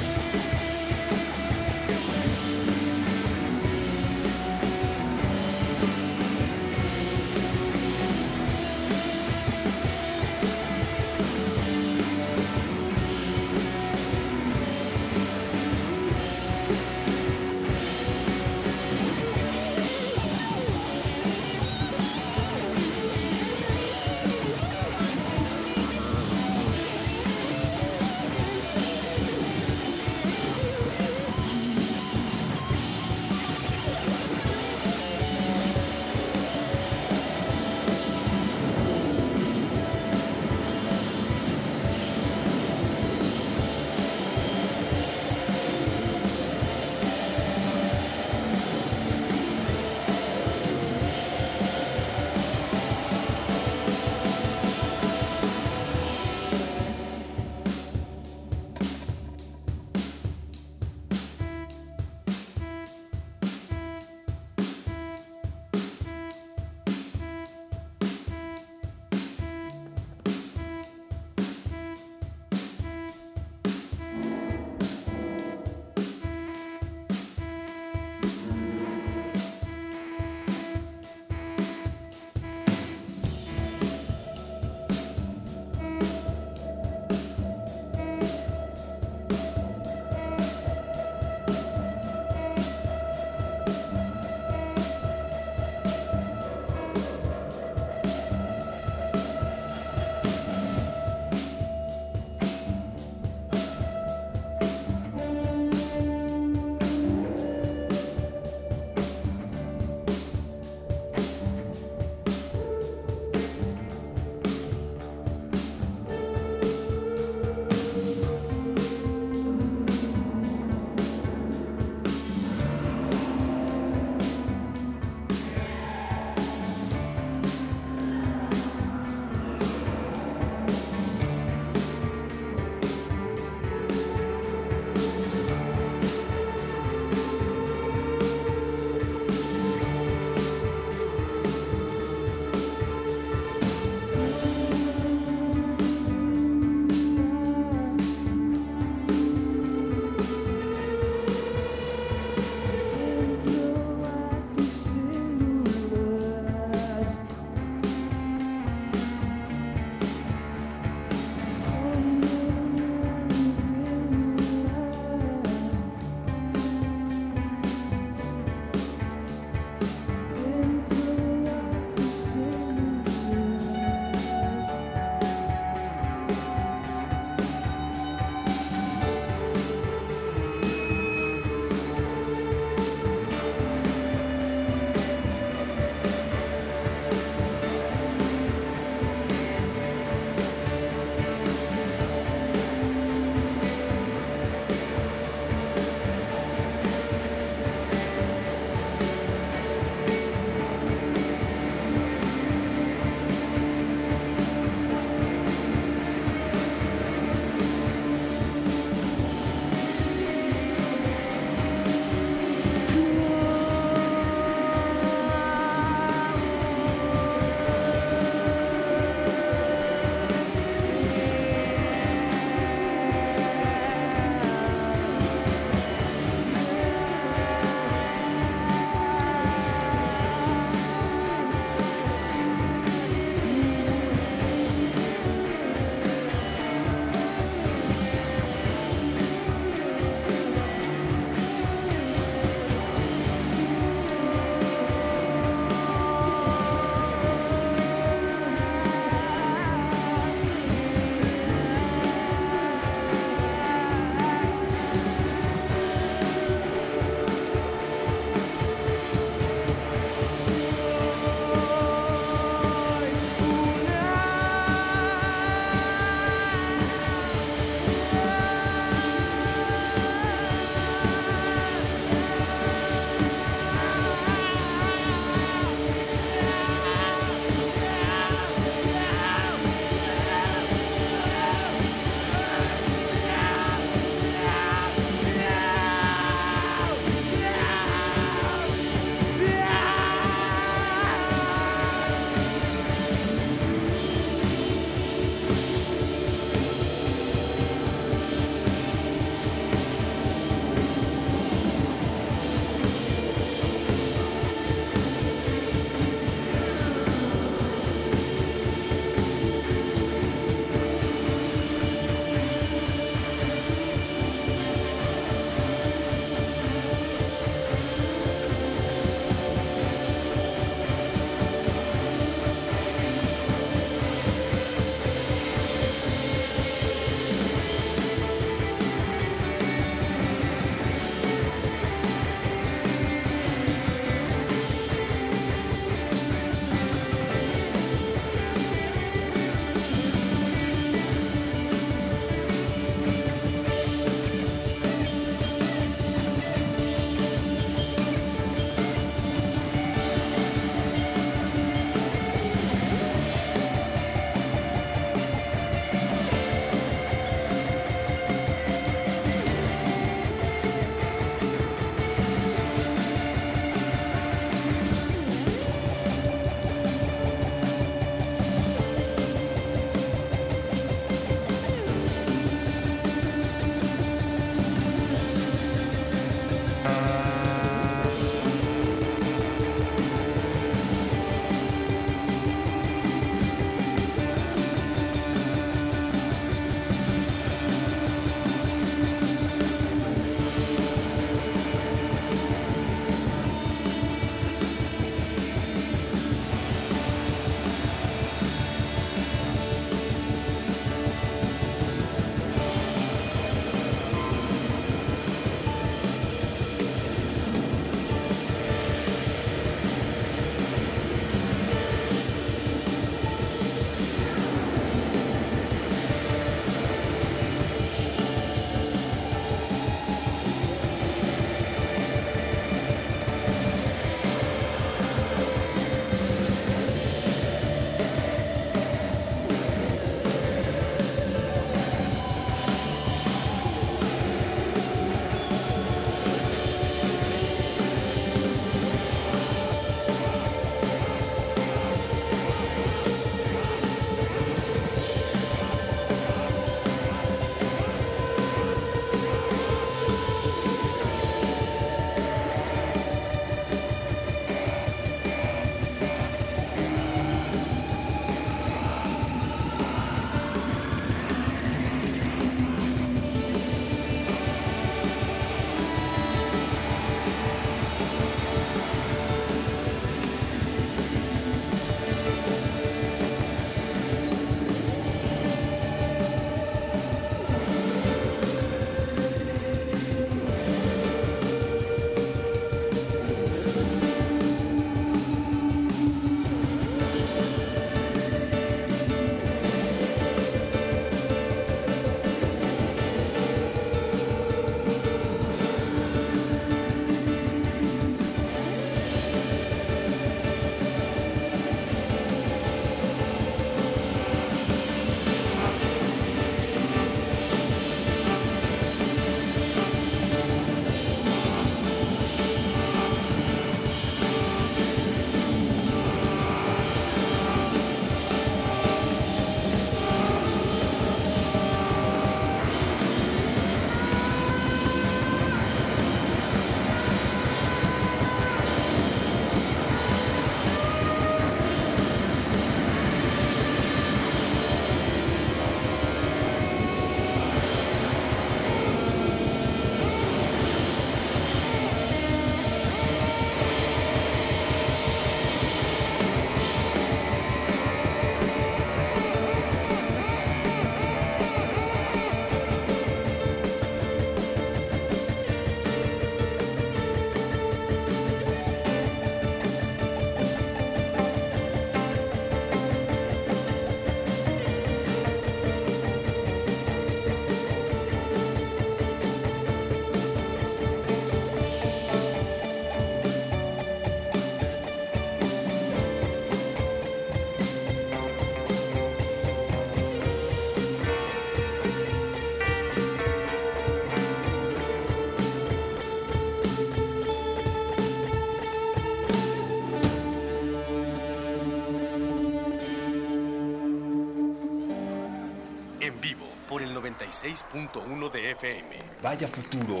96.1 de FM. Vaya futuro.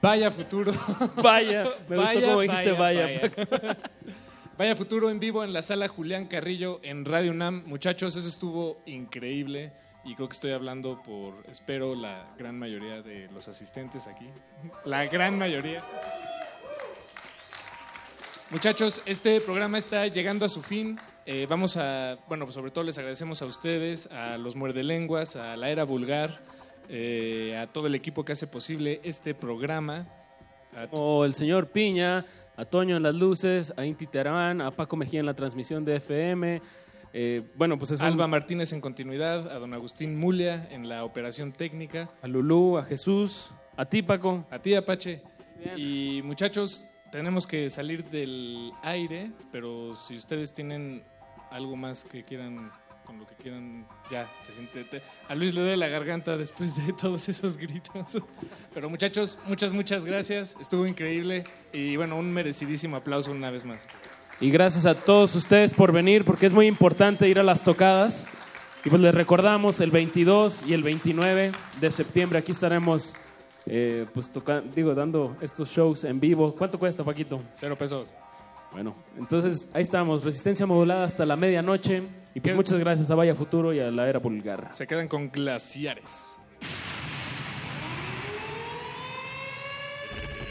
Vaya futuro. Vaya, me gustó cómo dijiste vaya. Vaya. Vaya futuro en vivo en la sala Julián Carrillo en Radio UNAM. Muchachos, eso estuvo increíble y creo que estoy hablando por, espero, la gran mayoría de los asistentes aquí. La gran mayoría. Muchachos, este programa está llegando a su fin. Eh, vamos a, bueno, pues sobre todo les agradecemos a ustedes, a los muerdelenguas, a la era vulgar, eh, a todo el equipo que hace posible este programa. O el señor Piña, a Toño en las luces, a Inti Terán, a Paco Mejía en la transmisión de FM. Eh, bueno, pues es un- Alba Martínez en continuidad, a don Agustín Mulia en la operación técnica. A Lulú, a Jesús, a ti Paco. A ti Apache. Y muchachos, tenemos que salir del aire, pero si ustedes tienen algo más que quieran, con lo que quieran, ya, te siente- te- a Luis le duele la garganta después de todos esos gritos. Pero muchachos, muchas, muchas gracias, estuvo increíble y bueno, un merecidísimo aplauso una vez más. Y gracias a todos ustedes por venir, porque es muy importante ir a las tocadas. Y pues les recordamos el 22 y el 29 de septiembre. Aquí estaremos, eh, pues toca- digo, dando estos shows en vivo. ¿Cuánto cuesta, Paquito? Cero pesos. Bueno, entonces ahí estamos, resistencia modulada hasta la medianoche. Y pues muchas gracias a Vaya Futuro y a la Era Vulgar. Se quedan con glaciares.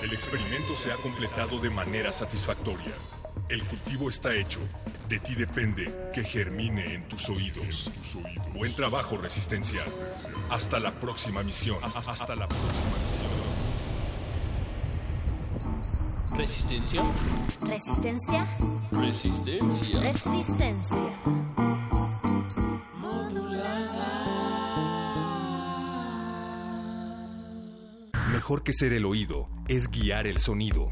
El experimento se ha completado de manera satisfactoria. El cultivo está hecho. De ti depende que germine en tus oídos. Buen trabajo, Resistencia. Hasta la próxima misión. Hasta la próxima misión. Resistencia. Resistencia. Resistencia. Resistencia. Mejor que ser el oído es guiar el sonido.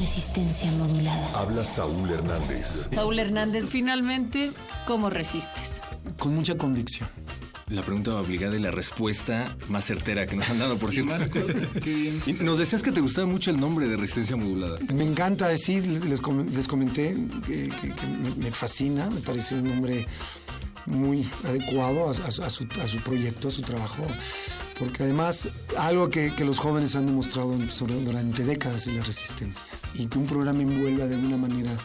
Resistencia modulada. Habla Saúl Hernández. Saúl Hernández, finalmente, ¿cómo resistes? Con mucha convicción. La pregunta obligada y la respuesta más certera que nos han dado, por cierto. Más corta, qué bien. Y nos decías que te gustaba mucho el nombre de Resistencia Modulada. Me encanta decir, les, com- les comenté que, que- que me, fascina, me parece un nombre muy adecuado a, a su- a su, a su proyecto, a su trabajo, porque además algo que, que los jóvenes han demostrado sobre- durante décadas es la resistencia y que un programa envuelva de alguna manera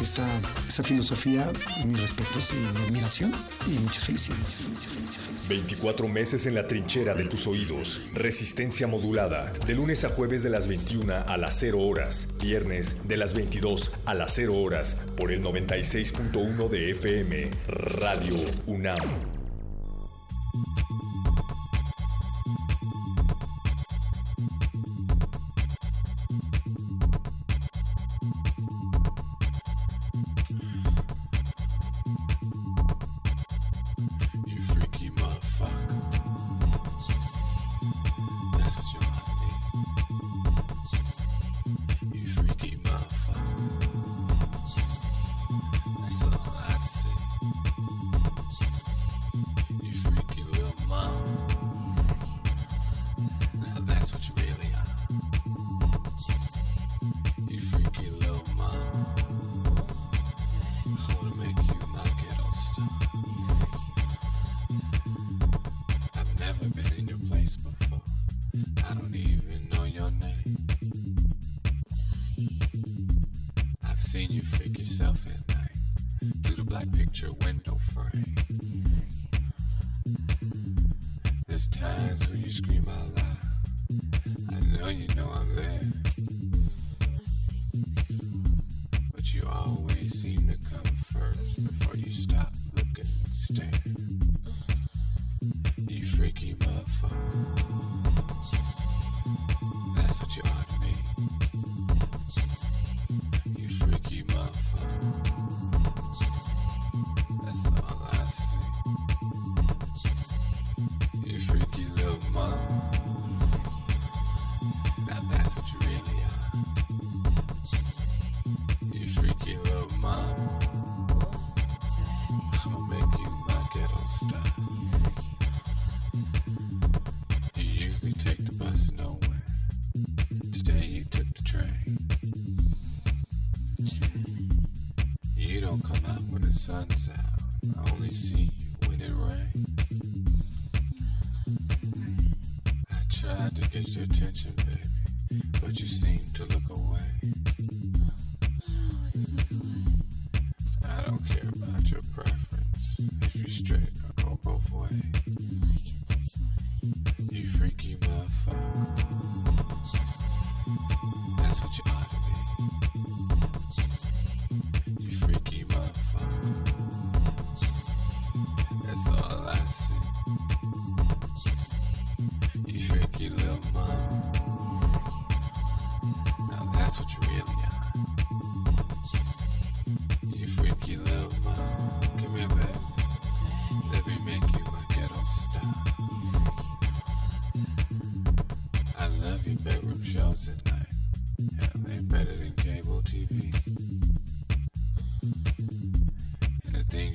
esa, esa filosofía, mis respetos y mi admiración y muchas felicidades. 24 meses en la trinchera de tus oídos. Resistencia modulada. De lunes a jueves de las 21 a las 0 horas. Viernes de las 22 a las 0 horas. Por el 96.1 de FM. Radio UNAM.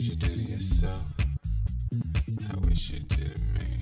You do to yourself, I wish you did to me.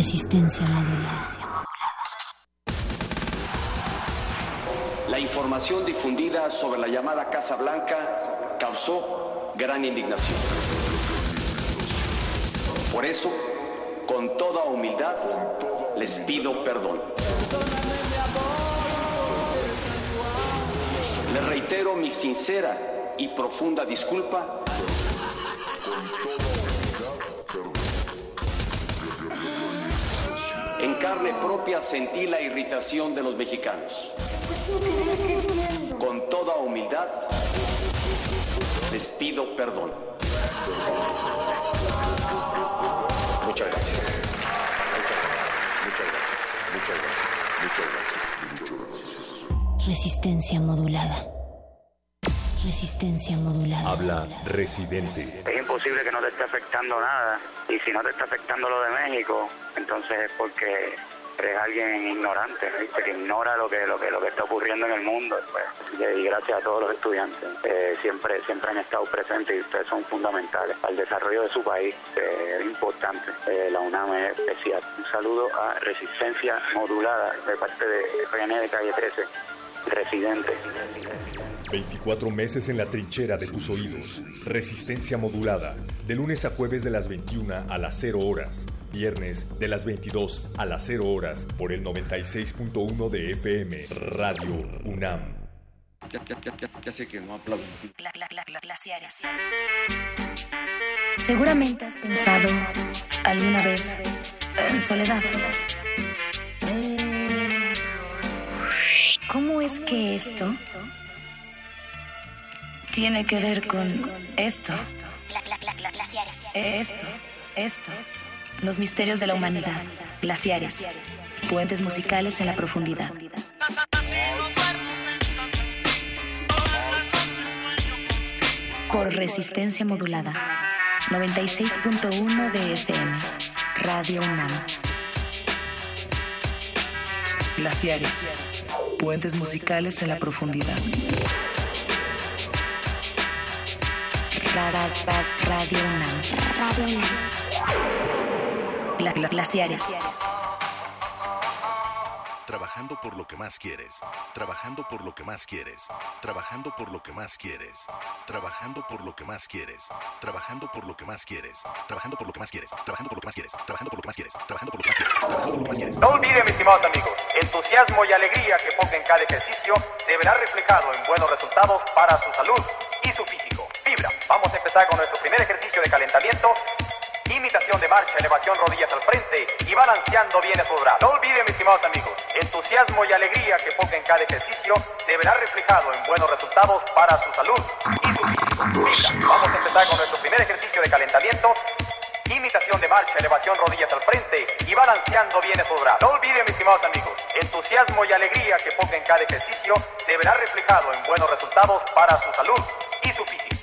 Resistencia modulada. La información difundida sobre la llamada Casa Blanca causó gran indignación. Por eso, con toda humildad, les pido perdón. Les reitero mi sincera y profunda disculpa carne propia sentí la irritación de los mexicanos. Con toda humildad, les pido perdón. Muchas gracias. Muchas gracias. Muchas gracias. Muchas gracias. Muchas gracias. Muchas gracias. Resistencia modulada. Resistencia modulada. Habla Residente. Es imposible que no te esté afectando nada. Y si no te está afectando lo de México, entonces es porque eres alguien ignorante, ¿no? ¿viste? que ignora lo que, lo que lo que está ocurriendo en el mundo. Pues. Y gracias a todos los estudiantes. eh, siempre, siempre han estado presentes y ustedes son fundamentales al desarrollo de su país. es importante. Eh, la UNAM es especial. Un saludo a Resistencia Modulada de parte de René de Calle 13, residente. 24 meses en la trinchera de tus oídos. Resistencia modulada. De lunes a jueves de las 21 a las 0 horas. Viernes de las 22 a las 0 horas. Por el 96.1 de FM. Radio UNAM. Ya, ya, ya, ya, ya sé que no aplauden. Glaciares. Seguramente has pensado alguna vez en soledad. ¿Cómo es que esto tiene que ver con esto? Esto, esto. Los misterios de la humanidad. Glaciares. Puentes musicales en la profundidad. Por resistencia modulada. 96.1 de FM. Radio UNAM. Glaciares. Puentes musicales en la profundidad. Ra- ra- ra- Radio UNAM. Radio UNAM. glaciares. Trabajando por lo que más quieres. Trabajando por lo que más quieres. Trabajando por lo que más quieres. Trabajando por lo que más quieres. Trabajando por lo que más quieres. Trabajando por lo que más quieres. Trabajando por lo que más quieres. Trabajando por lo que más quieres. Trabajando por lo más quieres. No olviden, mis estimados amigos, entusiasmo y alegría que ponga en cada ejercicio se verá reflejado en buenos resultados para su salud y su físico. Vibra, Vamos a empezar con nuestro primer ejercicio de calentamiento. Imitación de marcha, elevación rodillas al frente y balanceando bien esos brazos. No olviden, mis estimados amigos, entusiasmo y alegría que ponga en cada ejercicio se verá reflejado en buenos resultados para su salud y su físico. Vamos a empezar con nuestro primer ejercicio de calentamiento. Imitación de marcha, elevación rodillas al frente y balanceando bien esos brazos. No olviden, mis estimados amigos, entusiasmo y alegría que ponga en cada ejercicio se verá reflejado en buenos resultados para su salud y su físico.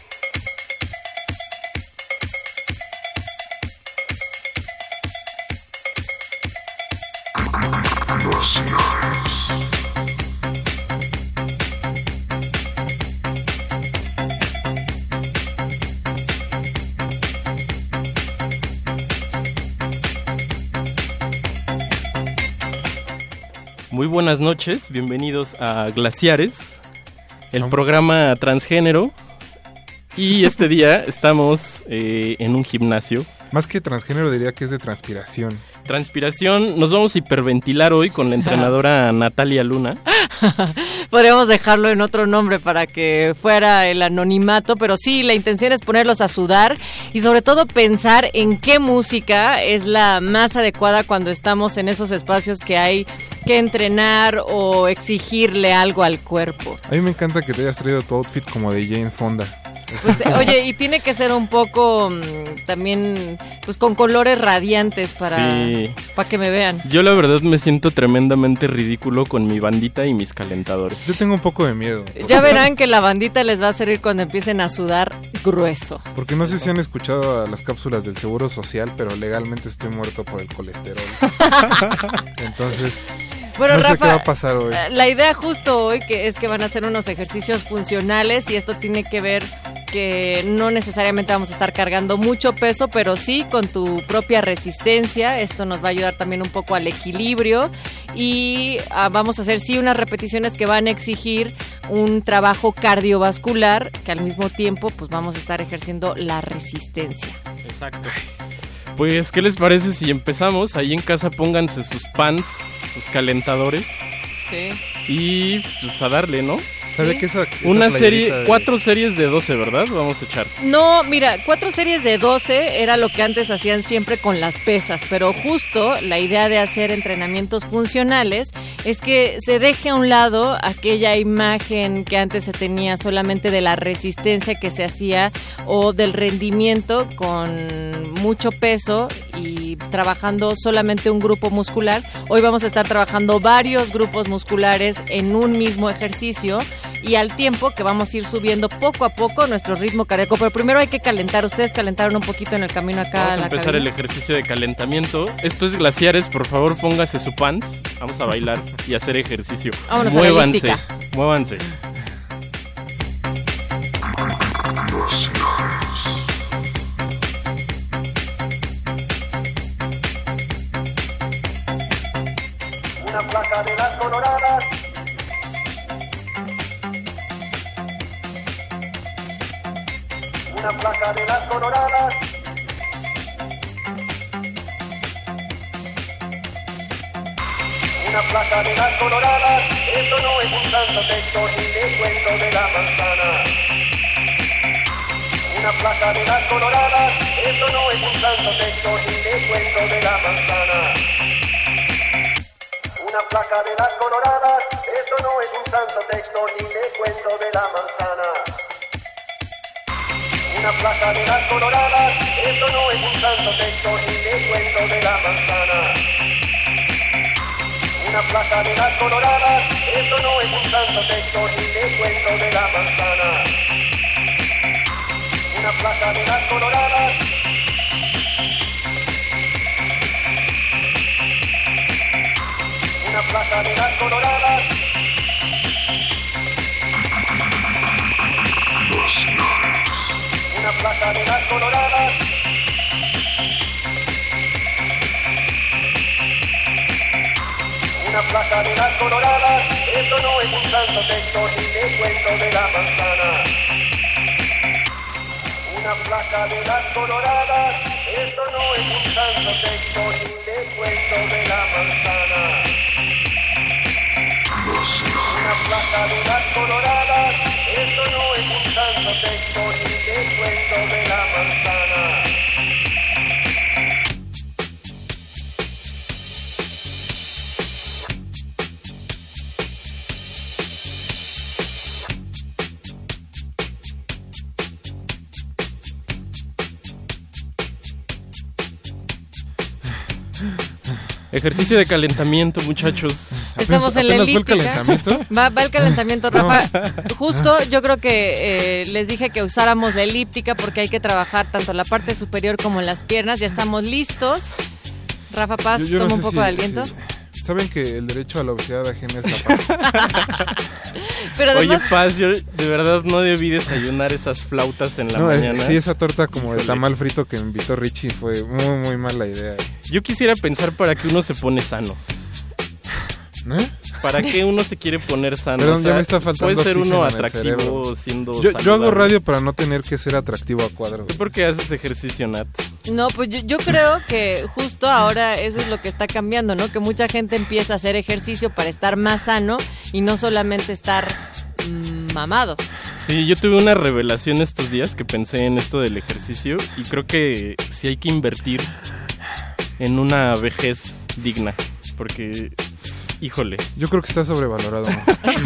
Muy buenas noches, bienvenidos a Glaciares, el programa transgénero. Y este día estamos eh, en un gimnasio. Más que transgénero diría que es de transpiración. Transpiración, nos vamos a hiperventilar hoy con la entrenadora Natalia Luna. Podríamos dejarlo en otro nombre para que fuera el anonimato, pero sí, la intención es ponerlos a sudar y sobre todo pensar en qué música es la más adecuada cuando estamos en esos espacios que hay que entrenar o exigirle algo al cuerpo. A mí me encanta que te hayas traído tu outfit como de Jane Fonda. Pues, oye, y tiene que ser un poco mm, también, pues con colores radiantes para, Sí. para que me vean. Yo la verdad me siento tremendamente ridículo con mi bandita y mis calentadores. Yo tengo un poco de miedo. Ya verán que la bandita les va a servir cuando empiecen a sudar grueso. Porque no sé si han escuchado a las cápsulas del Seguro Social, pero legalmente estoy muerto por el colesterol. Entonces, Bueno, no sé Rafa, qué va a pasar hoy. eh, la idea justo hoy que es que van a hacer unos ejercicios funcionales y esto tiene que ver que no necesariamente vamos a estar cargando mucho peso, pero sí con tu propia resistencia. Esto nos va a ayudar también un poco al equilibrio y ah, vamos a hacer sí unas repeticiones que van a exigir un trabajo cardiovascular que al mismo tiempo pues vamos a estar ejerciendo la resistencia. Exacto. Pues, ¿qué les parece si empezamos? Ahí en casa pónganse sus pants, sus calentadores Sí. y pues a darle, ¿no? ¿Sabe que esa, esa Una serie, de- cuatro series de 12, ¿verdad? Vamos a echar. No, mira, cuatro series de 12 era lo que antes hacían siempre con las pesas, pero justo la idea de hacer entrenamientos funcionales es que se deje a un lado aquella imagen que antes se tenía solamente de la resistencia que se hacía o del rendimiento con mucho peso y trabajando solamente un grupo muscular. Hoy vamos a estar trabajando varios grupos musculares en un mismo ejercicio y al tiempo que vamos a ir subiendo poco a poco nuestro ritmo cardíaco. Pero primero hay que calentar. Ustedes calentaron un poquito en el camino acá Vamos a a la empezar el ejercicio de calentamiento. Esto es glaciares, por favor póngase su pants. Vamos a bailar y hacer ejercicio. Vámonos a la muévanse, elíptica. muévanse. Una placa de Una placa de las coloradas. Una placa de las coloradas. Esto no es un santo texto ni te cuento de la manzana. Una placa de las coloradas. Esto no es un santo texto ni te cuento de la manzana. Una placa de las coloradas, esto no es un santo texto ni te cuento de la manzana. Una placa de las coloradas, esto no es un santo texto ni te cuento de la manzana. Una placa de las coloradas, esto no es un santo texto ni te cuento de la manzana. Una placa de las coloradas, una placa de las coloradas. Una placa de las coloradas. Una placa de las coloradas. Esto no es un santo texto ni te cuento de la manzana. Una placa de las coloradas. Esto no es un santo texto ni te cuento de la manzana. Una placa de las coloradas, esto no es un santo texto ni te cuento de la manzana. Ejercicio de calentamiento, muchachos. Estamos en la ¿Apenas fue el elíptica. calentamiento? Va, va el calentamiento, Rafa. Justo yo creo que eh, les dije que usáramos la elíptica porque hay que trabajar tanto la parte superior como las piernas. Ya estamos listos. Rafa Paz, Yo- yo no toma un poco si- de aliento. si- Saben que el derecho a la obesidad ajena es la paz. Pero Oye, Paz, yo de verdad no debí desayunar esas flautas en la No, es- mañana. sí, esa torta como de Híjole. tamal frito que me invitó Richie fue muy, muy mala idea. Yo quisiera pensar para qué uno se pone sano. ¿Eh? ¿Para qué uno se quiere poner sano? Perdón, O sea, ya me está faltando Puede ser uno atractivo siendo Yo, yo hago radio para no tener que ser atractivo a cuadro. ¿Tú por qué haces ejercicio, Nat? no, pues yo, yo creo que justo ahora eso es lo que está cambiando, ¿no? Que mucha gente empieza a hacer ejercicio para estar más sano y no solamente estar mm, mamado. Sí, yo tuve una revelación estos días que pensé en esto del ejercicio y creo que sí hay que invertir en una vejez digna, porque, híjole. Yo creo que está sobrevalorado.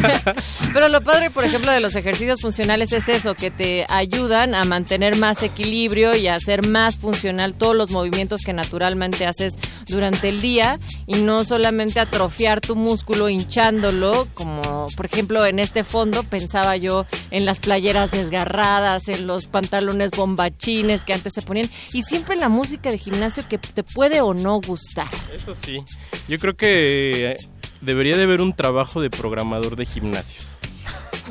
Pero lo padre, por ejemplo, de los ejercicios funcionales es eso, que te ayudan a mantener más equilibrio y a hacer más funcional todos los movimientos que naturalmente haces durante el día y no solamente atrofiar tu músculo hinchándolo, como por ejemplo en este fondo pensaba yo en las playeras desgarradas, en los pantalones bombachines que antes se ponían y siempre la música de gimnasio que te puede o no gustar. Eso sí, yo creo que debería de haber un trabajo de programador de gimnasios.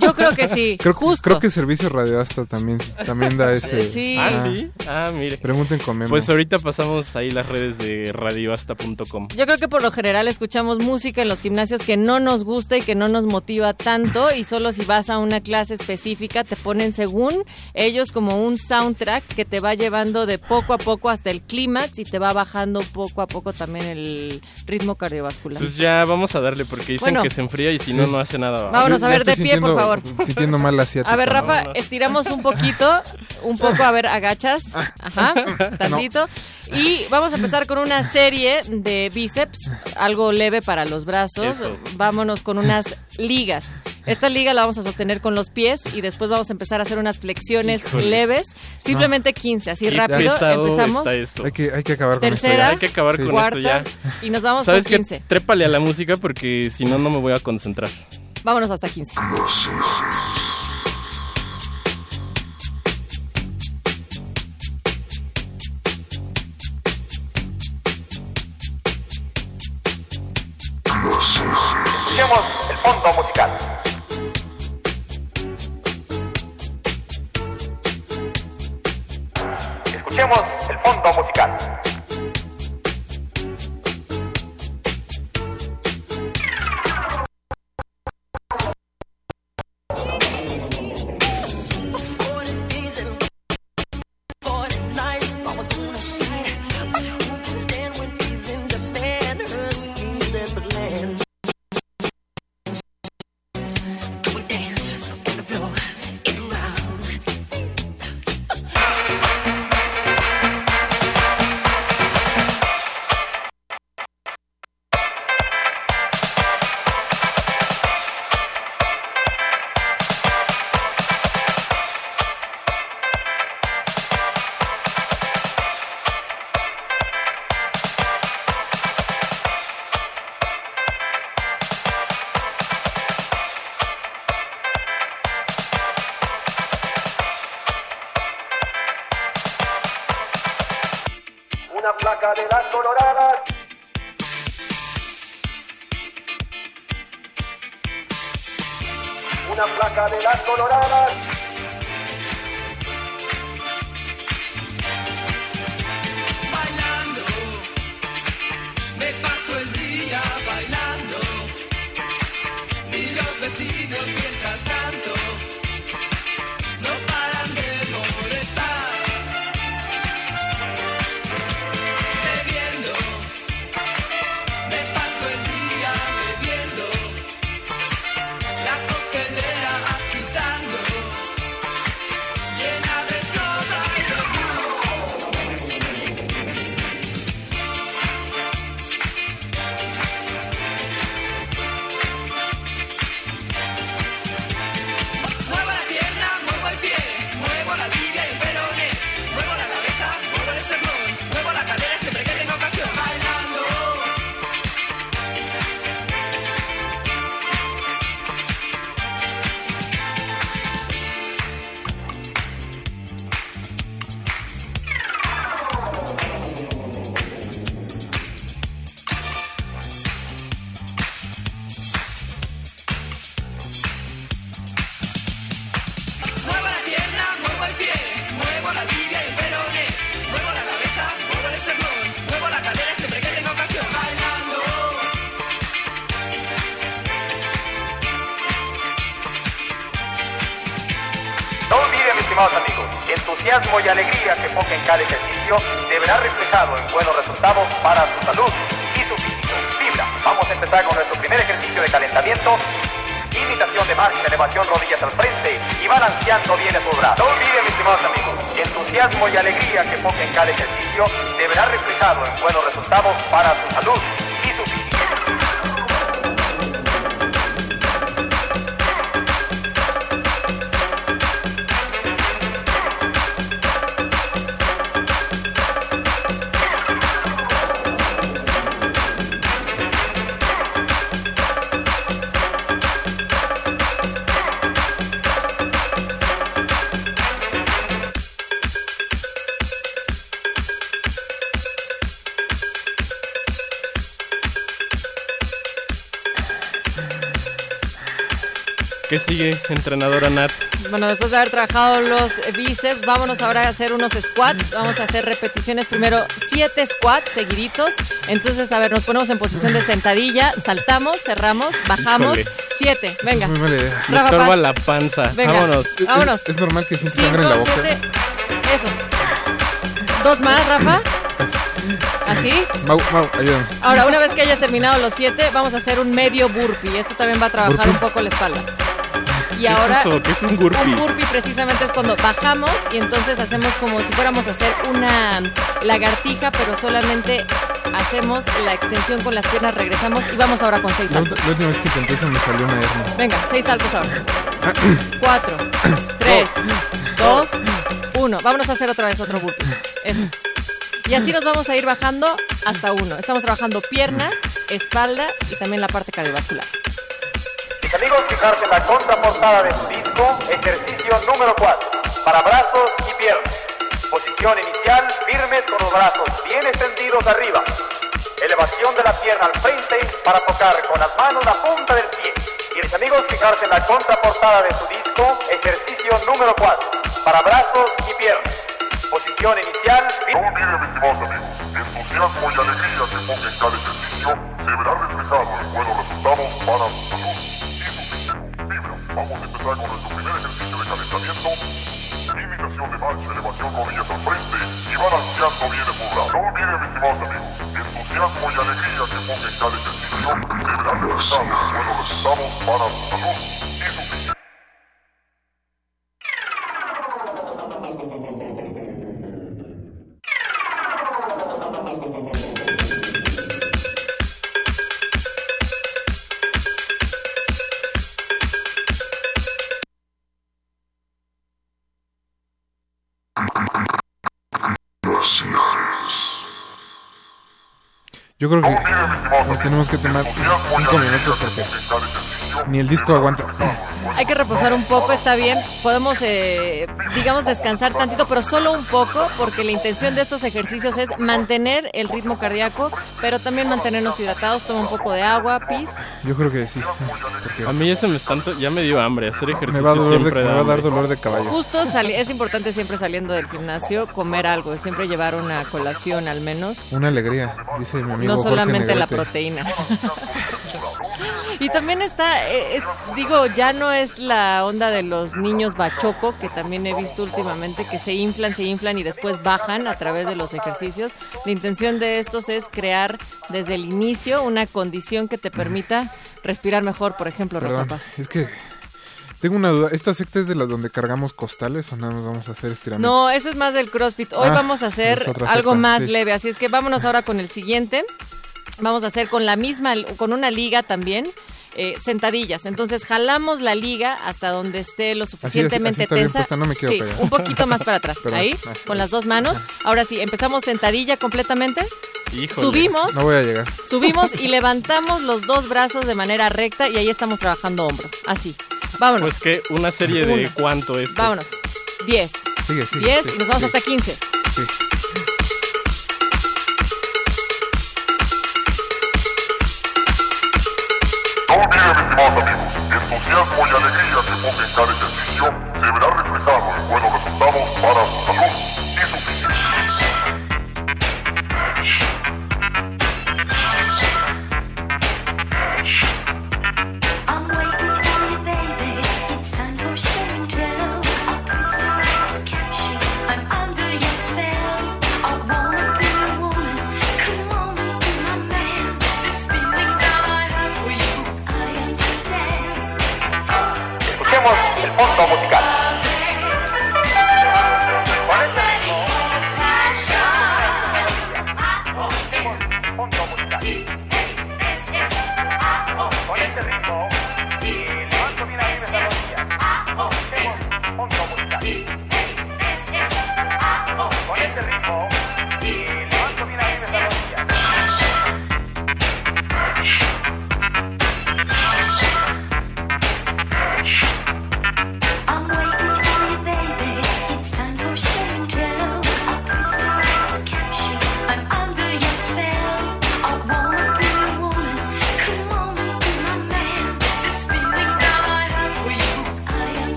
Yo creo que sí, Creo, justo. creo que Servicio Radio Asta también, también da ese. Sí. Ah, sí. Ah, mire. Pregunten con Memo. Pues ahorita pasamos ahí las redes de radioasta.com. Yo creo que por lo general escuchamos música en los gimnasios que no nos gusta y que no nos motiva tanto y solo si vas a una clase específica te ponen según ellos como un soundtrack que te va llevando de poco a poco hasta el clímax y te va bajando poco a poco también el ritmo cardiovascular. Pues ya vamos a darle porque dicen Bueno. que se enfría y si no, Sí. no hace nada. Vámonos, a ver, de pie, por favor. Sintiendo mal la asiática. A ver, Rafa, estiramos un poquito, un poco, a ver, agachas, ajá, tantito. Y vamos a empezar con una serie de bíceps, algo leve para los brazos. Eso. Vámonos con unas ligas. Esta liga la vamos a sostener con los pies y después vamos a empezar a hacer unas flexiones Híjole. leves, simplemente 15, así Qué rápido. Empezamos. esto. Hay que, hay que acabar Tercera, con esto. Hay que acabar con cuarta, esto ya. y nos vamos ¿Sabes con qué? 15. Trépale a la música porque si no, no me voy a concentrar. Vámonos hasta 15. Escuchemos el fondo musical. Escuchemos el fondo musical. ¿Qué sigue, entrenadora Nat? Bueno, después de haber trabajado los bíceps, vámonos ahora a hacer unos squats. Vamos a hacer repeticiones primero, siete squats seguiditos. Entonces, a ver, nos ponemos en posición de sentadilla, saltamos, cerramos, bajamos. Híjole. Siete, venga. Es muy mala idea. Me estorba la panza. Venga. Vámonos. Vámonos. Es, es normal que sienta sangre en la boca. siete. Eso. Dos más, Rafa. Así. Mau, Mau, ayúdame. Ahora, una vez que hayas terminado los siete, vamos a hacer un medio burpee. Esto también va a trabajar ¿Burpee? un poco la espalda. Y ¿Qué ahora, es eso? ¿Qué es un burpee? un burpee precisamente es cuando bajamos y entonces hacemos como si fuéramos a hacer una lagartija, pero solamente hacemos la extensión con las piernas, regresamos y vamos ahora con seis saltos. la última vez que intenté me salió una hernia. Venga, seis saltos ahora. Cuatro, tres, dos, uno. Vámonos a hacer otra vez otro burpee. Eso. Y así nos vamos a ir bajando hasta uno. Estamos trabajando pierna, espalda y también la parte cardiovascular. Amigos, fijarse en la contraportada de su disco, ejercicio número 4, para brazos y piernas. Posición inicial, firmes con los brazos bien extendidos arriba. Elevación de la pierna al frente para tocar con las manos la punta del pie. Y mis amigos, fijarse en la contraportada de su disco, ejercicio número 4, para brazos y piernas. Posición inicial, No olviden, estimados amigos, entusiasmo y alegría que ponga en cada ejercicio se verá reflejado en buenos resultados para su salud vamos a empezar con nuestro primer ejercicio de calentamiento. Imitación de marcha, elevación rodillas al frente y balanceando bien el brazo. No olviden, mis estimados amigos, entusiasmo y alegría que ponga en cada ejercicio verá reflejado en buenos resultados para su salud y su Yo creo que nos tenemos que tomar cinco minutos porque ni el disco aguanta. Hay que reposar un poco, está bien. Podemos, eh, digamos, descansar tantito, pero solo un poco, porque la intención de estos ejercicios es mantener el ritmo cardíaco, pero también mantenernos hidratados. Toma un poco de agua, pis. Yo creo que sí. A mí ya se me están ya me dio hambre. Hacer ejercicio Me va a, dolor de, siempre me va a dar dolor de caballo. Justo sali- es importante siempre saliendo del gimnasio comer algo, siempre llevar una colación al menos. Una alegría, dice mi amigo No Jorge solamente la proteína. y también está, eh, eh, digo, ya no es la onda de los niños bachoco, que también he visto últimamente, que se inflan, se inflan y después bajan a través de los ejercicios. La intención de estos es crear desde el inicio una condición que te permita respirar mejor, por ejemplo, Paz. es que tengo una duda. ¿Esta secta es de las donde cargamos costales o nada más vamos a hacer estiramientos? No, eso es más del CrossFit. Hoy Ah, vamos a hacer algo secta, más sí. leve, así es que vámonos ahora con el siguiente. Vamos a hacer con la misma, con una liga también, eh, sentadillas. Entonces jalamos la liga hasta donde esté lo suficientemente así está bien tensa. puesta, no me quiero sí, pegar. un poquito más para atrás. Perdón. Ahí, Ah. con las dos manos. Ahora sí, empezamos sentadilla completamente. Híjole. Subimos. No voy a llegar. Subimos y levantamos los dos brazos de manera recta y ahí estamos trabajando hombro. Así. Vámonos. Pues que una serie de Uno. cuánto es. Vámonos. 10. Sigue, sigue, 10 sí, y nos vamos sí. hasta 15. Sí. No olviden, estimados amigos, entusiasmo y alegría que ponga en cada ejercicio se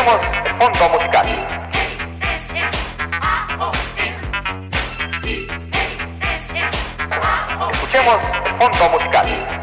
Escuchemos el fondo musical. Escuchemos el fondo musical.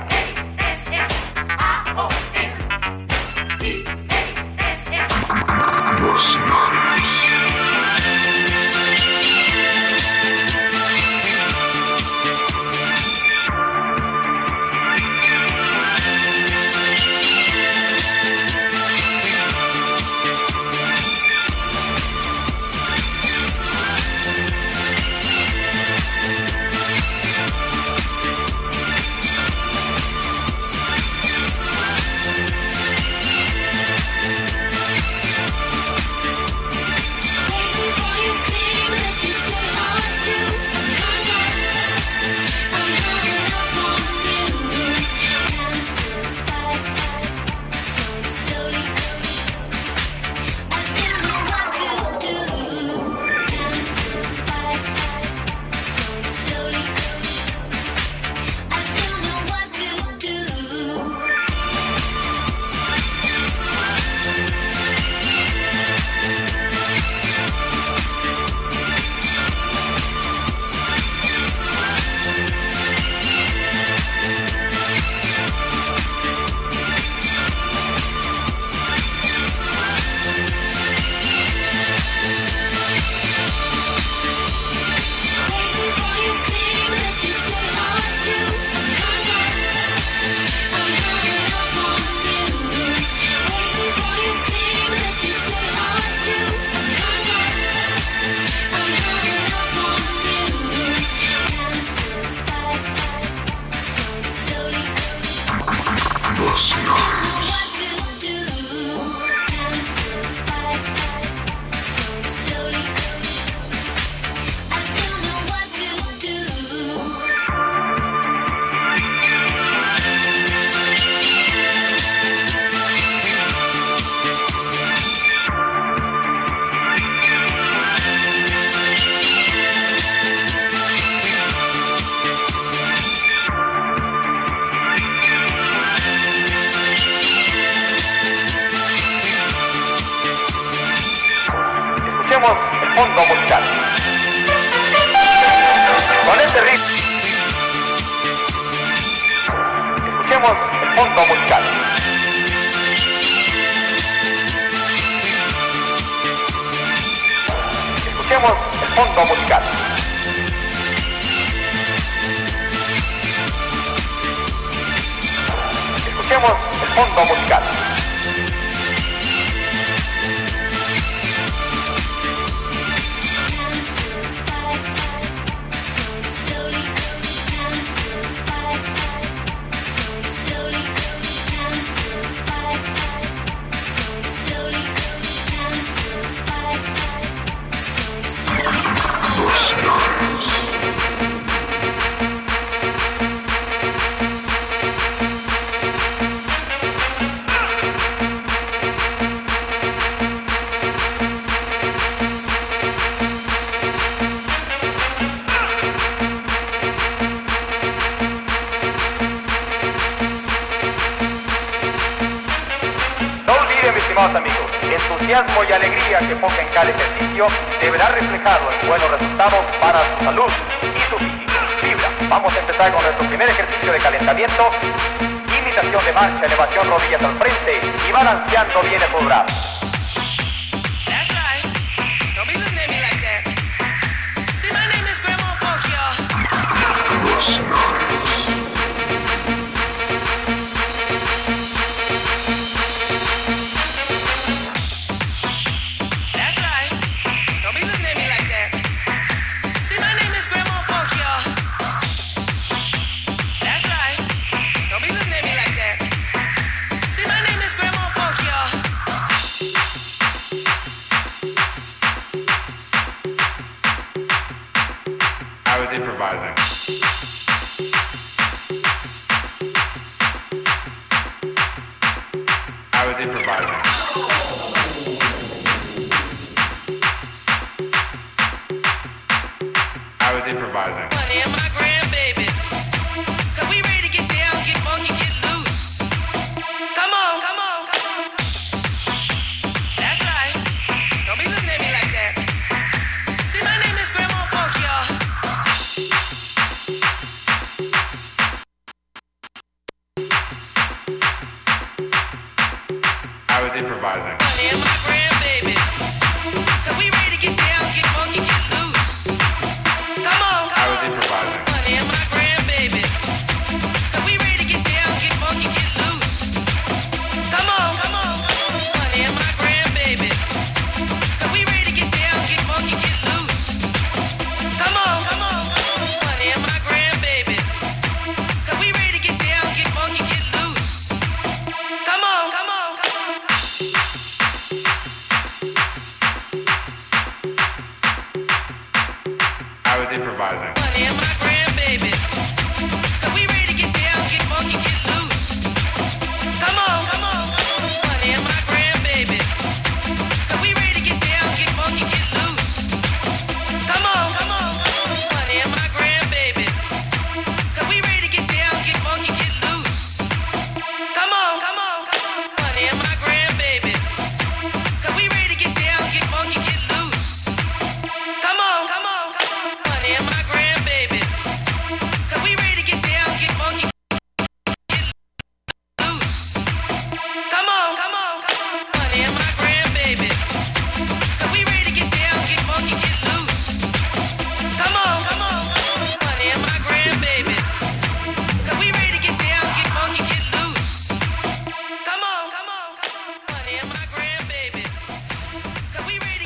Was improvising.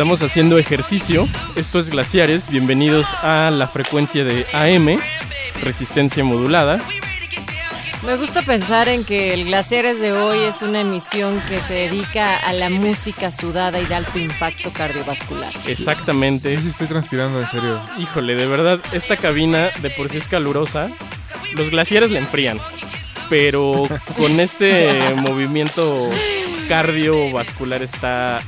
Estamos haciendo ejercicio. Esto es Glaciares. Bienvenidos a la frecuencia de AM, resistencia modulada. Me gusta pensar en que el Glaciares de hoy es una emisión que se dedica a la música sudada y de alto impacto cardiovascular. Exactamente. Sí, estoy transpirando, en serio. Híjole, de verdad, esta cabina de por sí es calurosa. Los glaciares la enfrían. Pero con este movimiento cardiovascular está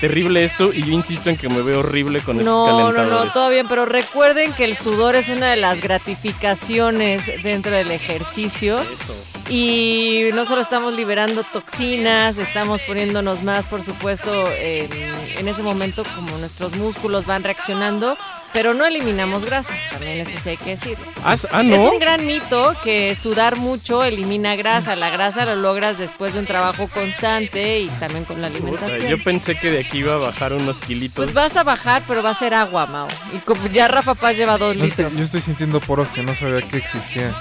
terrible esto. Y yo insisto en que me veo horrible con estos No, no, calentadores. no, todo bien, pero recuerden que el sudor es una de las gratificaciones dentro del ejercicio. Y no solo estamos liberando toxinas, estamos poniéndonos más, por supuesto, en, en ese momento como nuestros músculos van reaccionando, pero no eliminamos grasa, también eso sí hay que decirlo. Ah, ah, ¿no? Es un gran mito que sudar mucho elimina grasa, la grasa lo logras después de un trabajo constante y también con la Puta, alimentación. yo pensé que de aquí iba a bajar unos kilitos. Pues vas a bajar, pero va a ser agua, Mao. Y como ya Rafa Paz lleva dos No, litros. yo estoy sintiendo poros que no sabía que existían.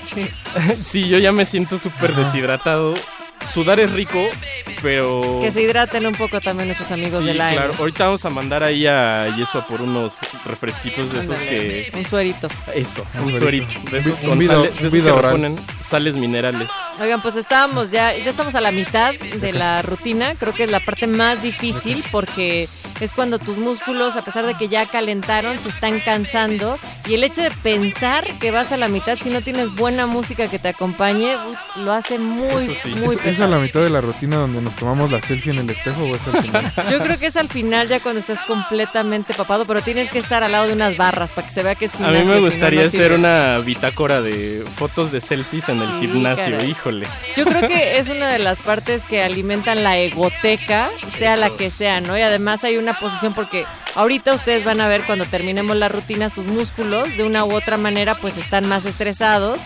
sí, yo ya me siento súper deshidratado. Sudar es rico, pero... Que se hidraten un poco también nuestros amigos Sí, del aire. claro. Ahorita vamos a mandar ahí a Yesua por unos refresquitos de esos que... Un suerito. Eso, Un un suerito. suerito. De esos con vida- sales, de esos vida que oral. reponen sales minerales. Oigan, pues estábamos ya, ya estamos a la mitad de la rutina. Creo que es la parte más difícil porque es cuando tus músculos, a pesar de que ya calentaron, se están cansando. Y el hecho de pensar que vas a la mitad, si no tienes buena música que te acompañe, lo hace muy, muy ¿Es, es a la mitad de la rutina donde nos tomamos la selfie en el espejo o es al final? Yo creo que es al final ya cuando estás completamente papado, pero tienes que estar al lado de unas barras para que se vea que es A gimnasio. mí me si no, gustaría no hacer una bitácora de fotos de selfies en el Sí, gimnasio, caray. híjole. Yo creo que es una de las partes que alimentan la egoteca, sea la que sea, ¿no? Y además hay una posición porque ahorita ustedes van a ver cuando terminemos la rutina sus músculos de una u otra manera pues están más estresados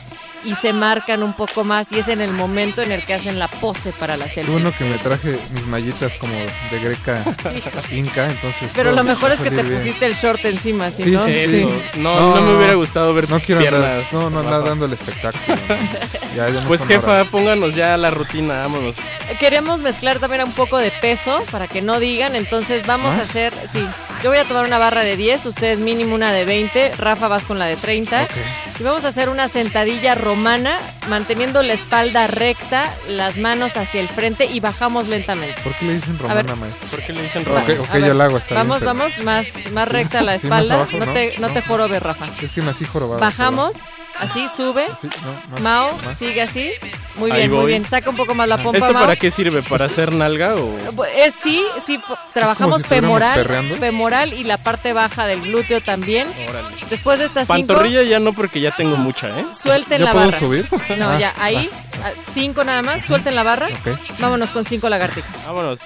y se marcan un poco más y es en el momento en el que hacen la pose para la selfie. bueno que me traje mis mallitas como de greca inca, entonces... Pero lo mejor es a que te bien. pusiste el short encima, ¿sí, Sí, no? sí, sí. No, no me hubiera gustado ver no tus quiero andar- piernas, no, no andar Rafa. dando el espectáculo. ¿no? Ya, ya no Pues jefa, horas. pónganos ya la rutina, vámonos. Queremos mezclar también un poco de peso para que no digan, entonces vamos a ¿Más? hacer, sí, yo voy a tomar una barra de 10, ustedes mínimo una de 20, Rafa vas con la de 30 y vamos a hacer una sentadilla romana manteniendo la espalda recta, las manos hacia el frente y bajamos lentamente. ¿Por qué le dicen A ver. romana, maestro? ¿Por qué le dicen Va, Ok, ver, yo la hago, Vamos, bien, pero- vamos, más, más recta la Sí, más espalda, abajo, no, ¿no? te, no No. te jorobes, Rafa. Es que nací jorobado. Bajamos, Así, sube. Mao, sigue así. Muy bien, muy bien. Saca un poco más la pompa, ¿Esto para qué sirve? ¿Para hacer nalga o...? Eh, sí, sí. Trabajamos si femoral, femoral y la parte baja del glúteo también. Después de estas Pantorrilla ya no porque ya tengo mucha, ¿eh? Suelten ¿Ya la puedo barra. subir? No, ya. Ahí, ah, cinco nada más. Suelten la barra. Okay. Vámonos con cinco lagartijas. Vámonos.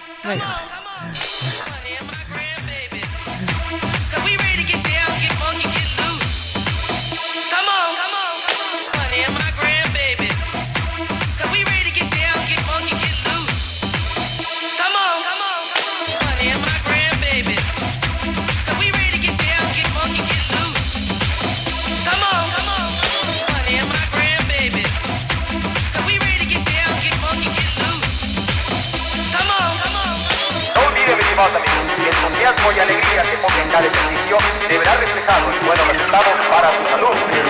Y el entusiasmo y alegría que ponga en cada ejercicio se verá reflejado en buenos resultados para su salud.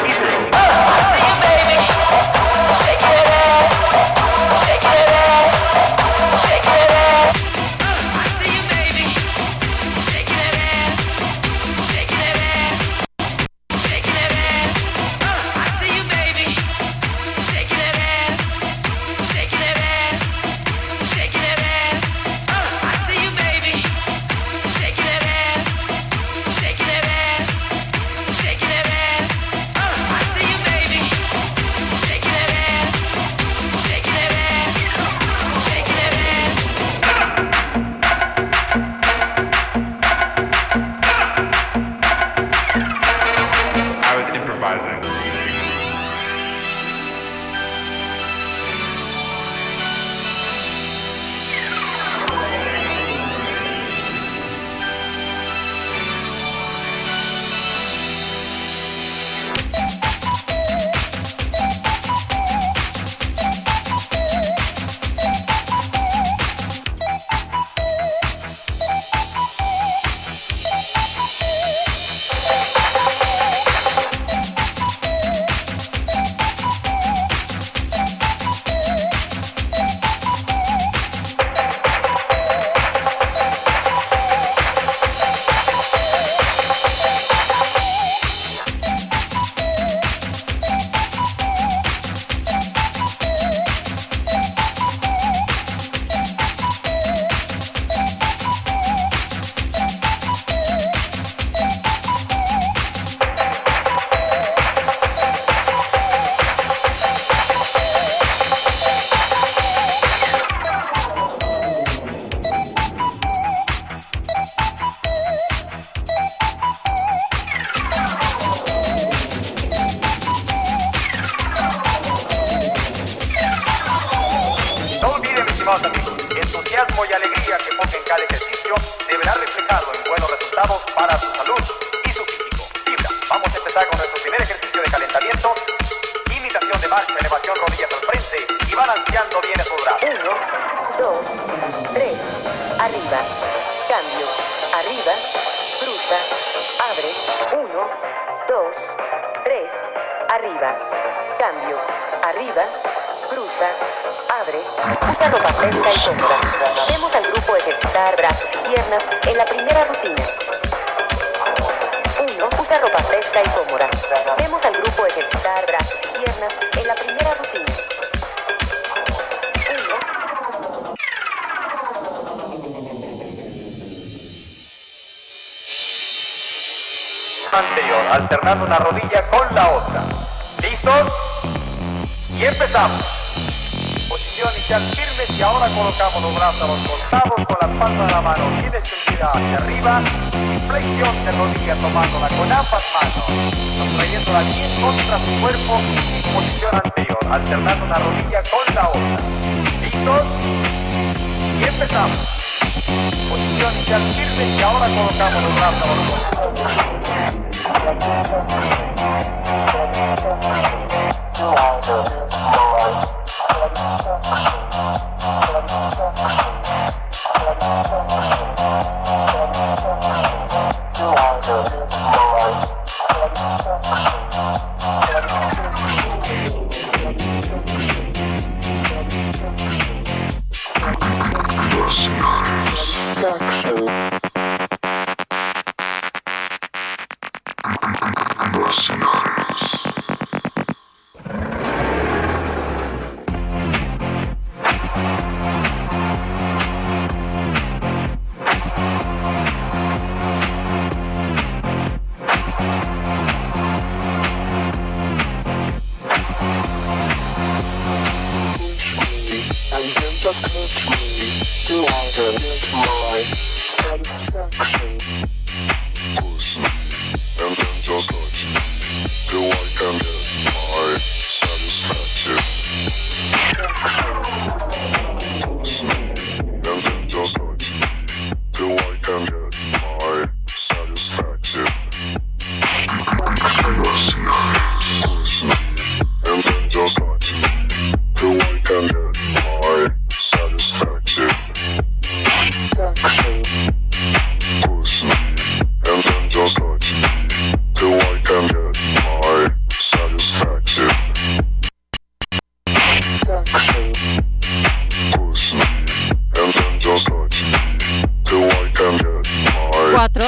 4,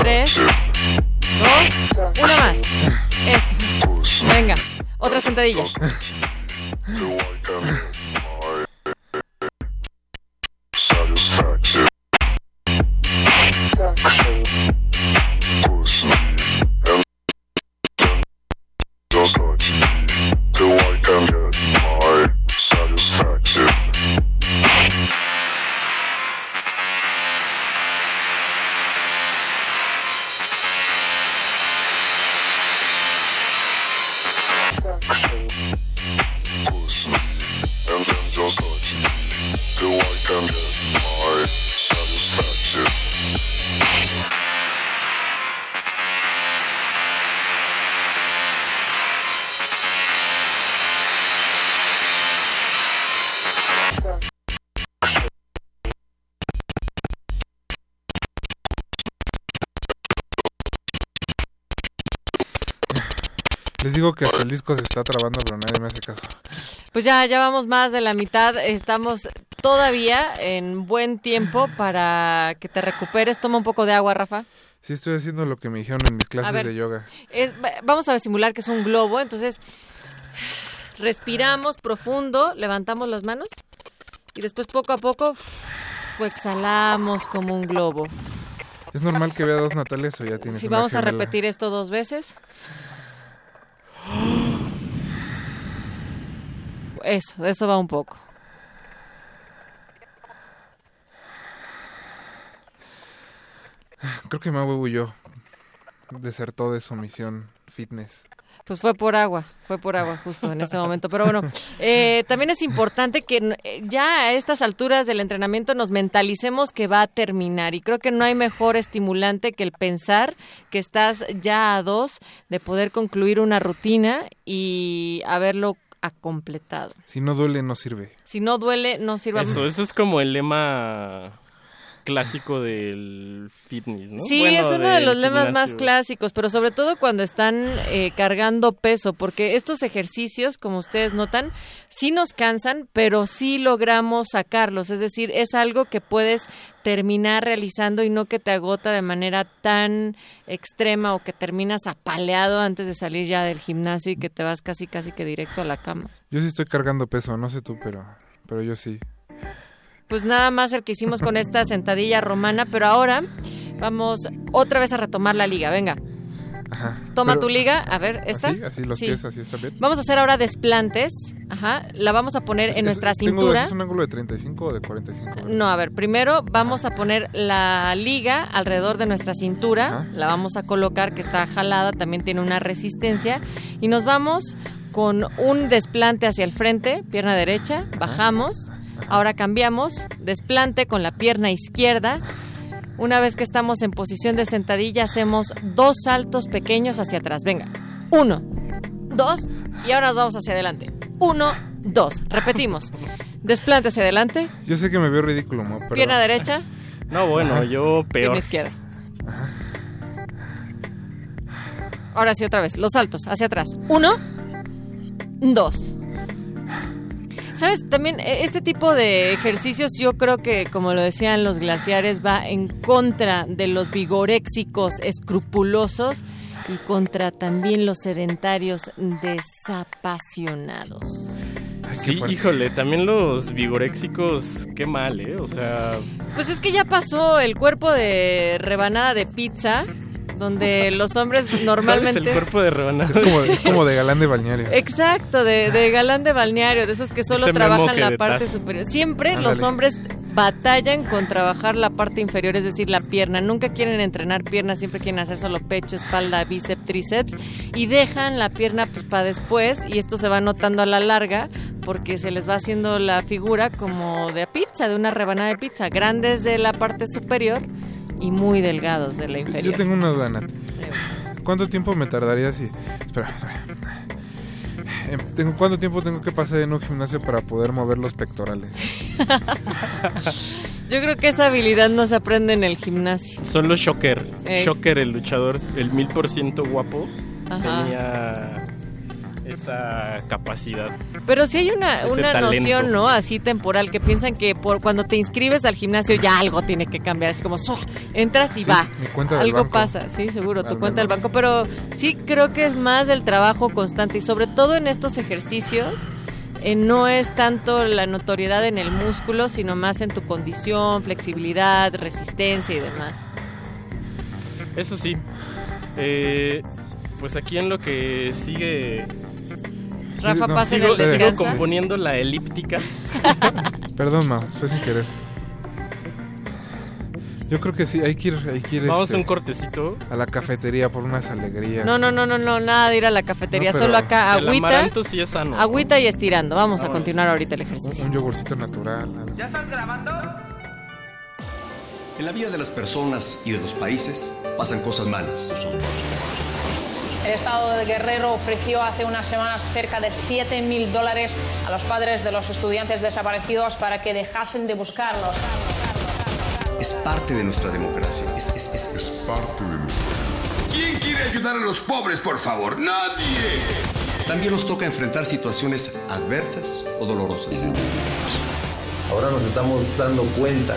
3, 2, una más. Eso. Venga, otra sentadilla. Digo que hasta el disco se está trabando, pero nadie me hace caso. Pues ya, ya vamos más de la mitad. Estamos todavía en buen tiempo para que te recuperes. Toma un poco de agua, Rafa. Sí, estoy haciendo lo que me dijeron en mis clases ver. de yoga. Es- va- vamos a simular que es un globo. Entonces, respiramos profundo, levantamos las manos y después poco a poco exhalamos como un globo. ¿Es normal que vea dos Natales o ya tienes Si una vamos a repetir esto dos veces. Eso, eso va un poco. Creo que Mau huyó. Desertó de su misión fitness. Pues fue por agua, fue por agua justo en este momento. Pero bueno, eh, también es importante que eh, ya a estas alturas del entrenamiento nos mentalicemos que va a terminar. Y creo que no hay mejor estimulante que el pensar que estás ya a dos de poder concluir una rutina y haberlo a completado. Si no duele, no sirve. Si no duele, no sirva. Eso, eso es como el lema clásico del fitness, ¿no? Sí, Bueno, es uno de los lemas más clásicos, pero sobre todo cuando están eh, cargando peso, porque estos ejercicios, como ustedes notan, sí nos cansan, pero sí logramos sacarlos, es decir, es algo que puedes terminar realizando y no que te agota de manera tan extrema o que terminas apaleado antes de salir ya del gimnasio y que te vas casi casi que directo a la cama. Yo sí estoy cargando peso, no sé tú, pero, pero yo sí. Pues nada más el que hicimos con esta sentadilla romana, pero ahora vamos otra vez a retomar la liga, venga. Ajá. Toma tu liga, a ver, ¿esta? ¿Así? ¿Así los Sí. pies? ¿Así está bien? Vamos a hacer ahora desplantes, ajá, la vamos a poner en Es- nuestra tengo- cintura. ¿Es un ángulo de 35 o de 45? No, a ver, primero vamos a poner la liga alrededor de nuestra cintura, la vamos a colocar que está jalada, también tiene una resistencia y nos vamos con un desplante hacia el frente, pierna derecha, bajamos, ahora cambiamos, desplante con la pierna izquierda. Una vez que estamos en posición de sentadilla, hacemos dos saltos pequeños hacia atrás. Venga, uno, dos, y ahora nos vamos hacia adelante. Uno, dos. Repetimos. Desplante hacia adelante, Yo sé que me veo ridículo, pero... pierna derecha, No, bueno, yo pierna peor. izquierda. Ahora sí, otra vez. Los saltos hacia atrás. Uno, dos. ¿Sabes? También eh, este tipo de ejercicios yo creo que, como lo decían los glaciares, va en contra de los vigoréxicos escrupulosos y contra también los sedentarios desapasionados. Sí, híjole, también los vigoréxicos, qué mal, ¿eh? O sea, Pues es que ya pasó el cuerpo de rebanada de pizza, donde los hombres ¿Cuál es normalmente... el cuerpo de rebanada? Es como, es como de galán de balneario. Exacto, de, de galán de balneario, de esos que solo trabajan la parte Taz. superior. Siempre Ándale. los hombres batallan con trabajar la parte inferior, es decir, la pierna. Nunca quieren entrenar piernas, siempre quieren hacer solo pecho, espalda, bíceps, tríceps y dejan la pierna pues, para después y esto se va notando a la larga porque se les va haciendo la figura como de pizza, de una rebanada de pizza, grandes de la parte superior y muy delgados de la Yo inferior. tengo una duda, Nat. ¿Cuánto tiempo me tardaría si... Espera, espera. Eh, tengo- ¿Cuánto tiempo tengo que pasar en un gimnasio para poder mover los pectorales? Yo creo que esa habilidad no se aprende en el gimnasio. Solo Shocker. Ey. Shocker, el luchador, el mil por ciento guapo, Ajá. tenía esa capacidad. Pero sí hay una, una noción, ¿no? Así temporal, que piensan que por cuando te inscribes al gimnasio ya algo tiene que cambiar. Así como, "So", entras y Sí, va. mi cuenta del algo banco. pasa, sí, seguro, tu Al cuenta del banco. Pero sí creo que es más del trabajo constante y sobre todo en estos ejercicios. eh, no es tanto la notoriedad en el músculo, sino más en tu condición, flexibilidad, resistencia y demás. Eso sí. Eh, pues aquí en lo que sigue. Rafa, no, pasa en Sigo, el sigo componiendo la elíptica. Perdón, Mau, fue sin querer. Yo creo que sí, hay que ir, hay que ir, Vamos este, a un cortecito. a la cafetería por unas alegrías. No, no, no, no, no, nada de ir a la cafetería, No, solo acá El agüita. amaranto sí es sano. Agüita y estirando. Vamos a continuar ahorita el ejercicio. Un yogurcito natural. algo. ¿Ya estás grabando? En la vida de las personas y de los países pasan cosas malas. El Estado de Guerrero ofreció hace unas semanas cerca de 7 mil dólares a los padres de los estudiantes desaparecidos para que dejasen de buscarlos. Es parte de nuestra democracia. Es, es- es- es parte de nuestra ¿Quién quiere ayudar a los pobres, por favor? Nadie. También nos toca enfrentar situaciones adversas o dolorosas. Ahora nos estamos dando cuenta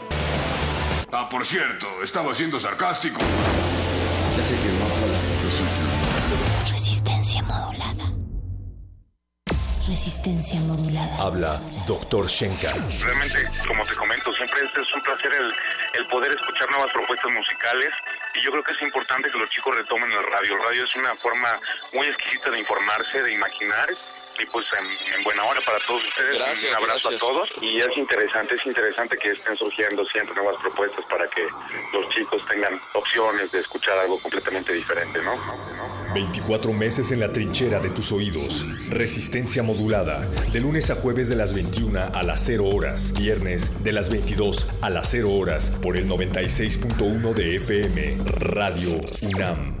Ah, por cierto, estaba siendo sarcástico. Ya sé que no habla, pero soy Resistencia modulada. Resistencia modulada. Habla Dr. Shenka. Realmente, como te comento, siempre este es un placer el, el poder escuchar nuevas propuestas musicales y yo creo que es importante que los chicos retomen el radio. El radio es una forma muy exquisita de informarse, de imaginar y pues en, en buena hora para todos ustedes. Gracias, un abrazo gracias. a todos y es interesante, es interesante que estén surgiendo siempre nuevas propuestas para que los chicos tengan opciones de escuchar algo completamente diferente, ¿no? 24 meses en la trinchera de tus oídos. Resistencia modulada. De lunes a jueves de las 21 a las 0 horas. Viernes de las 22 a las 0 horas. Por el 96.1 de FM. Radio UNAM.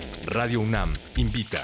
Radio UNAM invita.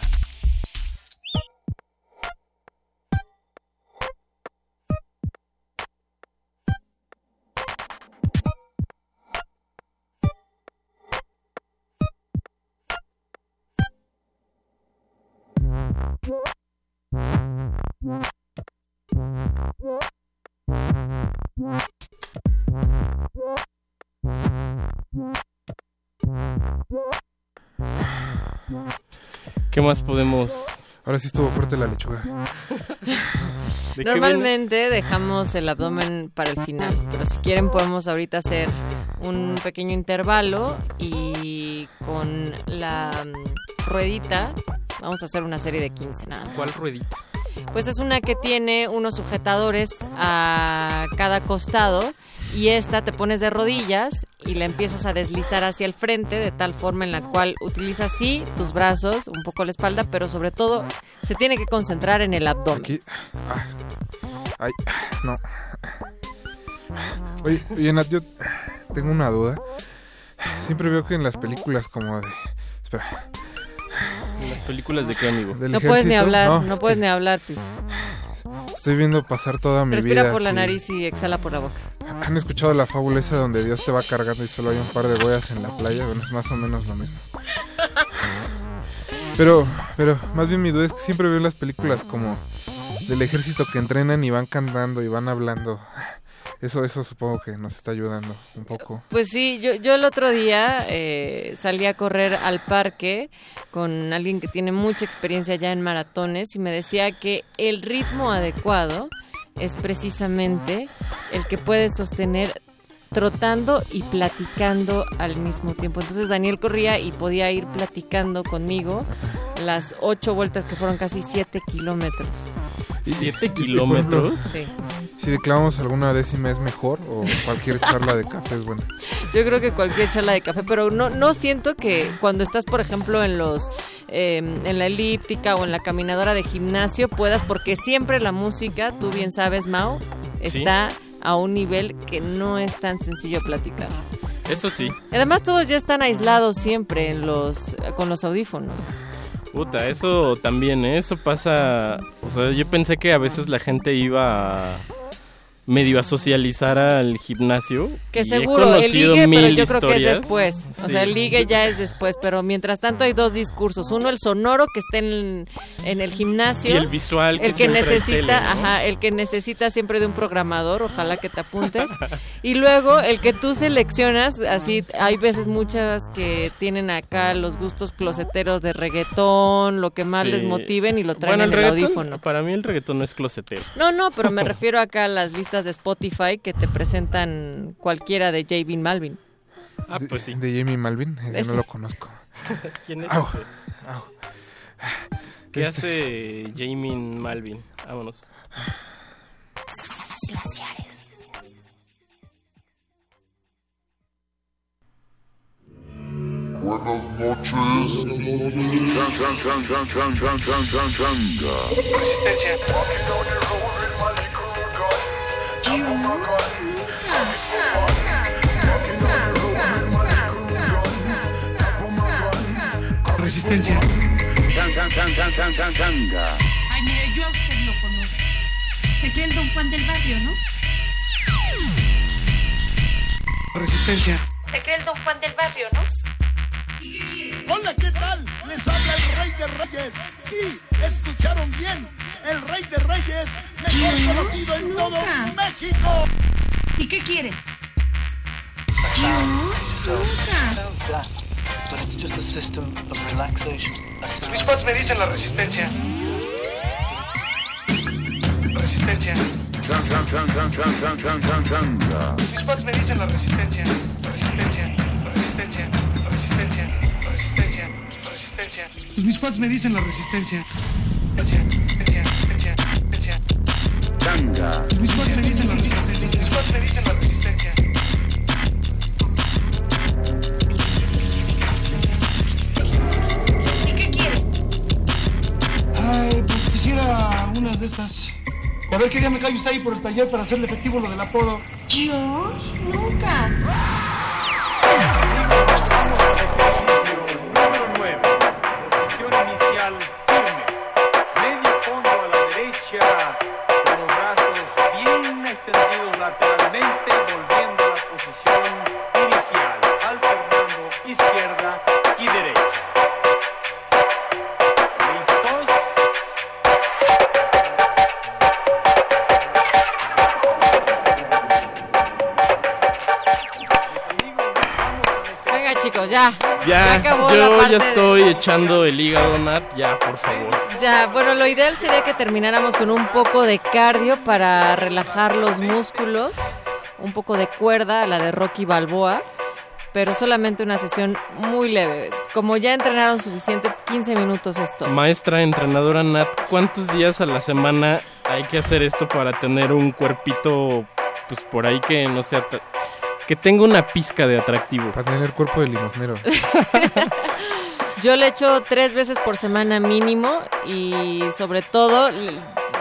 ¿Qué más podemos...? Ahora sí estuvo fuerte la lechuga. ¿De qué Normalmente dejamos el abdomen para el final, pero si quieren podemos ahorita hacer un pequeño intervalo y con la mm, ruedita vamos a hacer una serie de 15 nada más. ¿Cuál ruedita? Pues es una que tiene unos sujetadores a cada costado y esta te pones de rodillas y la empiezas a deslizar hacia el frente de tal forma en la cual utilizas sí tus brazos, un poco la espalda, pero sobre todo se tiene que concentrar en el abdomen. Aquí. Ay, no. Oye, oye, Nat, yo tengo una duda. Siempre veo que en las películas como de... Espera. En las películas de qué, amigo? del No puedes ni hablar, no, no, puedes ni hablar, Pif. Estoy viendo pasar toda mi Respira vida. por la nariz y exhala por la boca. ¿Han escuchado la fábula esa donde Dios te va cargando y solo hay un par de boyas en la playa? Bueno, es más o menos lo mismo. Pero, pero, más bien mi duda es que siempre veo las películas como del ejército que entrenan y van cantando y van hablando. Eso, eso supongo que nos está ayudando un poco. Pues sí, yo, yo el otro día eh, salí a correr al parque con alguien que tiene mucha experiencia ya en maratones y me decía que el ritmo adecuado es precisamente el que puedes sostener trotando y platicando al mismo tiempo. Entonces Daniel corría y podía ir platicando conmigo las ocho vueltas que fueron casi siete kilómetros. ¿Siete kilómetros? Sí. Si declaramos alguna décima es mejor o cualquier charla de café es buena. Yo creo que cualquier charla de café, pero no, no siento que cuando estás, por ejemplo, en los eh, en la elíptica o en la caminadora de gimnasio puedas, porque siempre la música, tú bien sabes, Mau, Sí. A un nivel que no es tan sencillo platicar. Eso sí. Además, todos ya están aislados siempre en los con los audífonos. Puta, eso también, ¿eh? eso pasa. O sea, yo pensé que a veces la gente iba a medio a socializar al gimnasio. Que seguro, el ligue, pero yo creo que es después. O sea, el ligue ya es después, pero mientras tanto hay dos discursos. Uno, el sonoro que está en, en el gimnasio. Y el visual que El que necesita, tele, ¿no? ajá, el que necesita siempre de un programador, ojalá que te apuntes. y luego el que tú seleccionas, así, hay veces muchas que tienen acá los gustos closeteros de reggaetón, lo que más Sí. les motiven y lo traen Bueno, en el, audífono. Para mí el reggaetón no es closetero. No, no, pero me refiero acá a las listas de Spotify que te presentan cualquiera de J. Malvin. Ah, pues sí. De Jamie Malvin, eh, Ese. no lo conozco. ¿Quién es Au, ese? au. ¿Qué Este- hace Jamie Malvin? Vámonos. Buenas noches. Resistencia. Resistencia. Ay, mire, yo a usted lo conozco. Se cree el don Juan del barrio, ¿no? Resistencia. Se cree el don Juan del barrio, ¿no? Hola, ¿qué tal? Les habla el Rey de Reyes. Sí, escucharon bien. El Rey de Reyes, mejor ¿Quién? conocido en todo Nunca. México. ¿Y qué quiere? Mis pads me dicen la resistencia. Resistencia. Mis pads me dicen la resistencia. Resistencia. Resistencia. Resistencia. Resistencia. Resistencia. Pues mis pads me dicen la resistencia. Resistencia. Pues mis pads me dicen la resistencia. ¿Y qué quiere? Ay, pues quisiera unas de estas. A ver qué día me cae usted ahí por el taller para hacerle efectivo lo del apodo. Yo nunca. Ya. Ya, Se acabó la yo parte ya de- estoy echando el hígado, Nat. Ya, por favor. Ya, bueno, lo ideal sería que termináramos con un poco de cardio para relajar los músculos, un poco de cuerda, la de Rocky Balboa, pero solamente una sesión muy leve. Como ya entrenaron suficiente, 15 minutos es todo. Maestra entrenadora Nat, ¿cuántos días a la semana hay que hacer esto para tener un cuerpito pues por ahí que no sea... Que tenga una pizca de atractivo. Para tener cuerpo de limosnero. Yo le echo tres veces por semana mínimo y sobre todo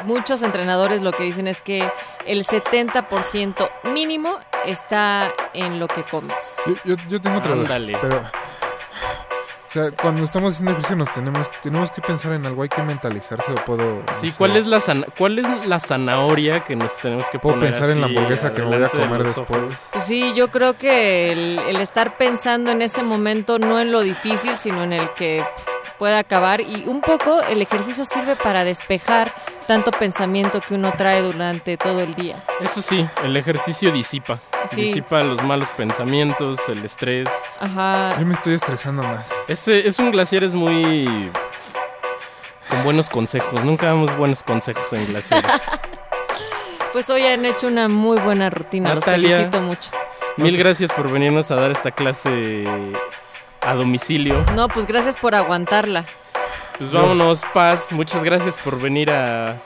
muchos entrenadores lo que dicen es que el 70% mínimo está en lo que comes. Yo, yo, yo tengo otra Ándale. pero... Sea, cuando estamos haciendo ejercicio nos tenemos, tenemos que pensar en algo, hay que mentalizarse o puedo... no Sí, sé, ¿cuál es la zana- cuál es la zanahoria que nos tenemos que Puedo poner pensar en la así hamburguesa que me voy a de comer los después. Pues sí, yo creo que el, el estar pensando en ese momento no en lo difícil, sino en el que pf, pueda acabar y un poco el ejercicio sirve para despejar tanto pensamiento que uno trae durante todo el día. Eso sí, el ejercicio disipa. Sí. Disipa los malos pensamientos, el estrés. Ajá. Yo me estoy estresando más. Ese es un glaciar es muy con buenos consejos. Nunca damos buenos consejos en glaciares. Pues hoy han hecho una muy buena rutina, Natalia. los felicito mucho. Mil gracias por venirnos a dar esta clase a domicilio. No, pues gracias por aguantarla. Pues vámonos, Paz. Muchas gracias por venir a,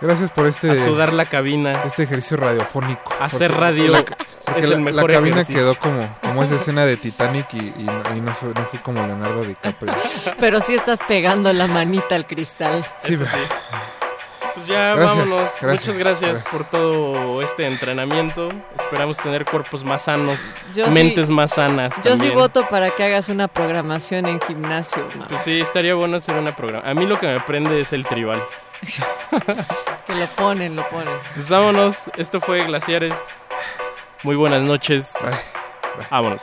Gracias por este... a sudar la cabina. Este ejercicio radiofónico. Hacer Porque radio la- porque es la, el la mejor cabina ejercicio. quedó como, como esa escena de Titanic y, y no, y no no fui como Leonardo DiCaprio. Pero sí estás pegando la manita al cristal. Sí, Eso sí. Pues ya Gracias, vámonos. gracias, Muchas gracias, gracias. por todo este entrenamiento. Esperamos tener cuerpos más sanos, Yo sí- mentes más sanas. Yo sí voto para que hagas una programación en gimnasio, ma. Pues sí, estaría bueno hacer una programa. A mí lo que me prende es el tribal. Que lo ponen, lo ponen. Pues vámonos. Esto fue Glaciares. Muy buenas noches. Vámonos.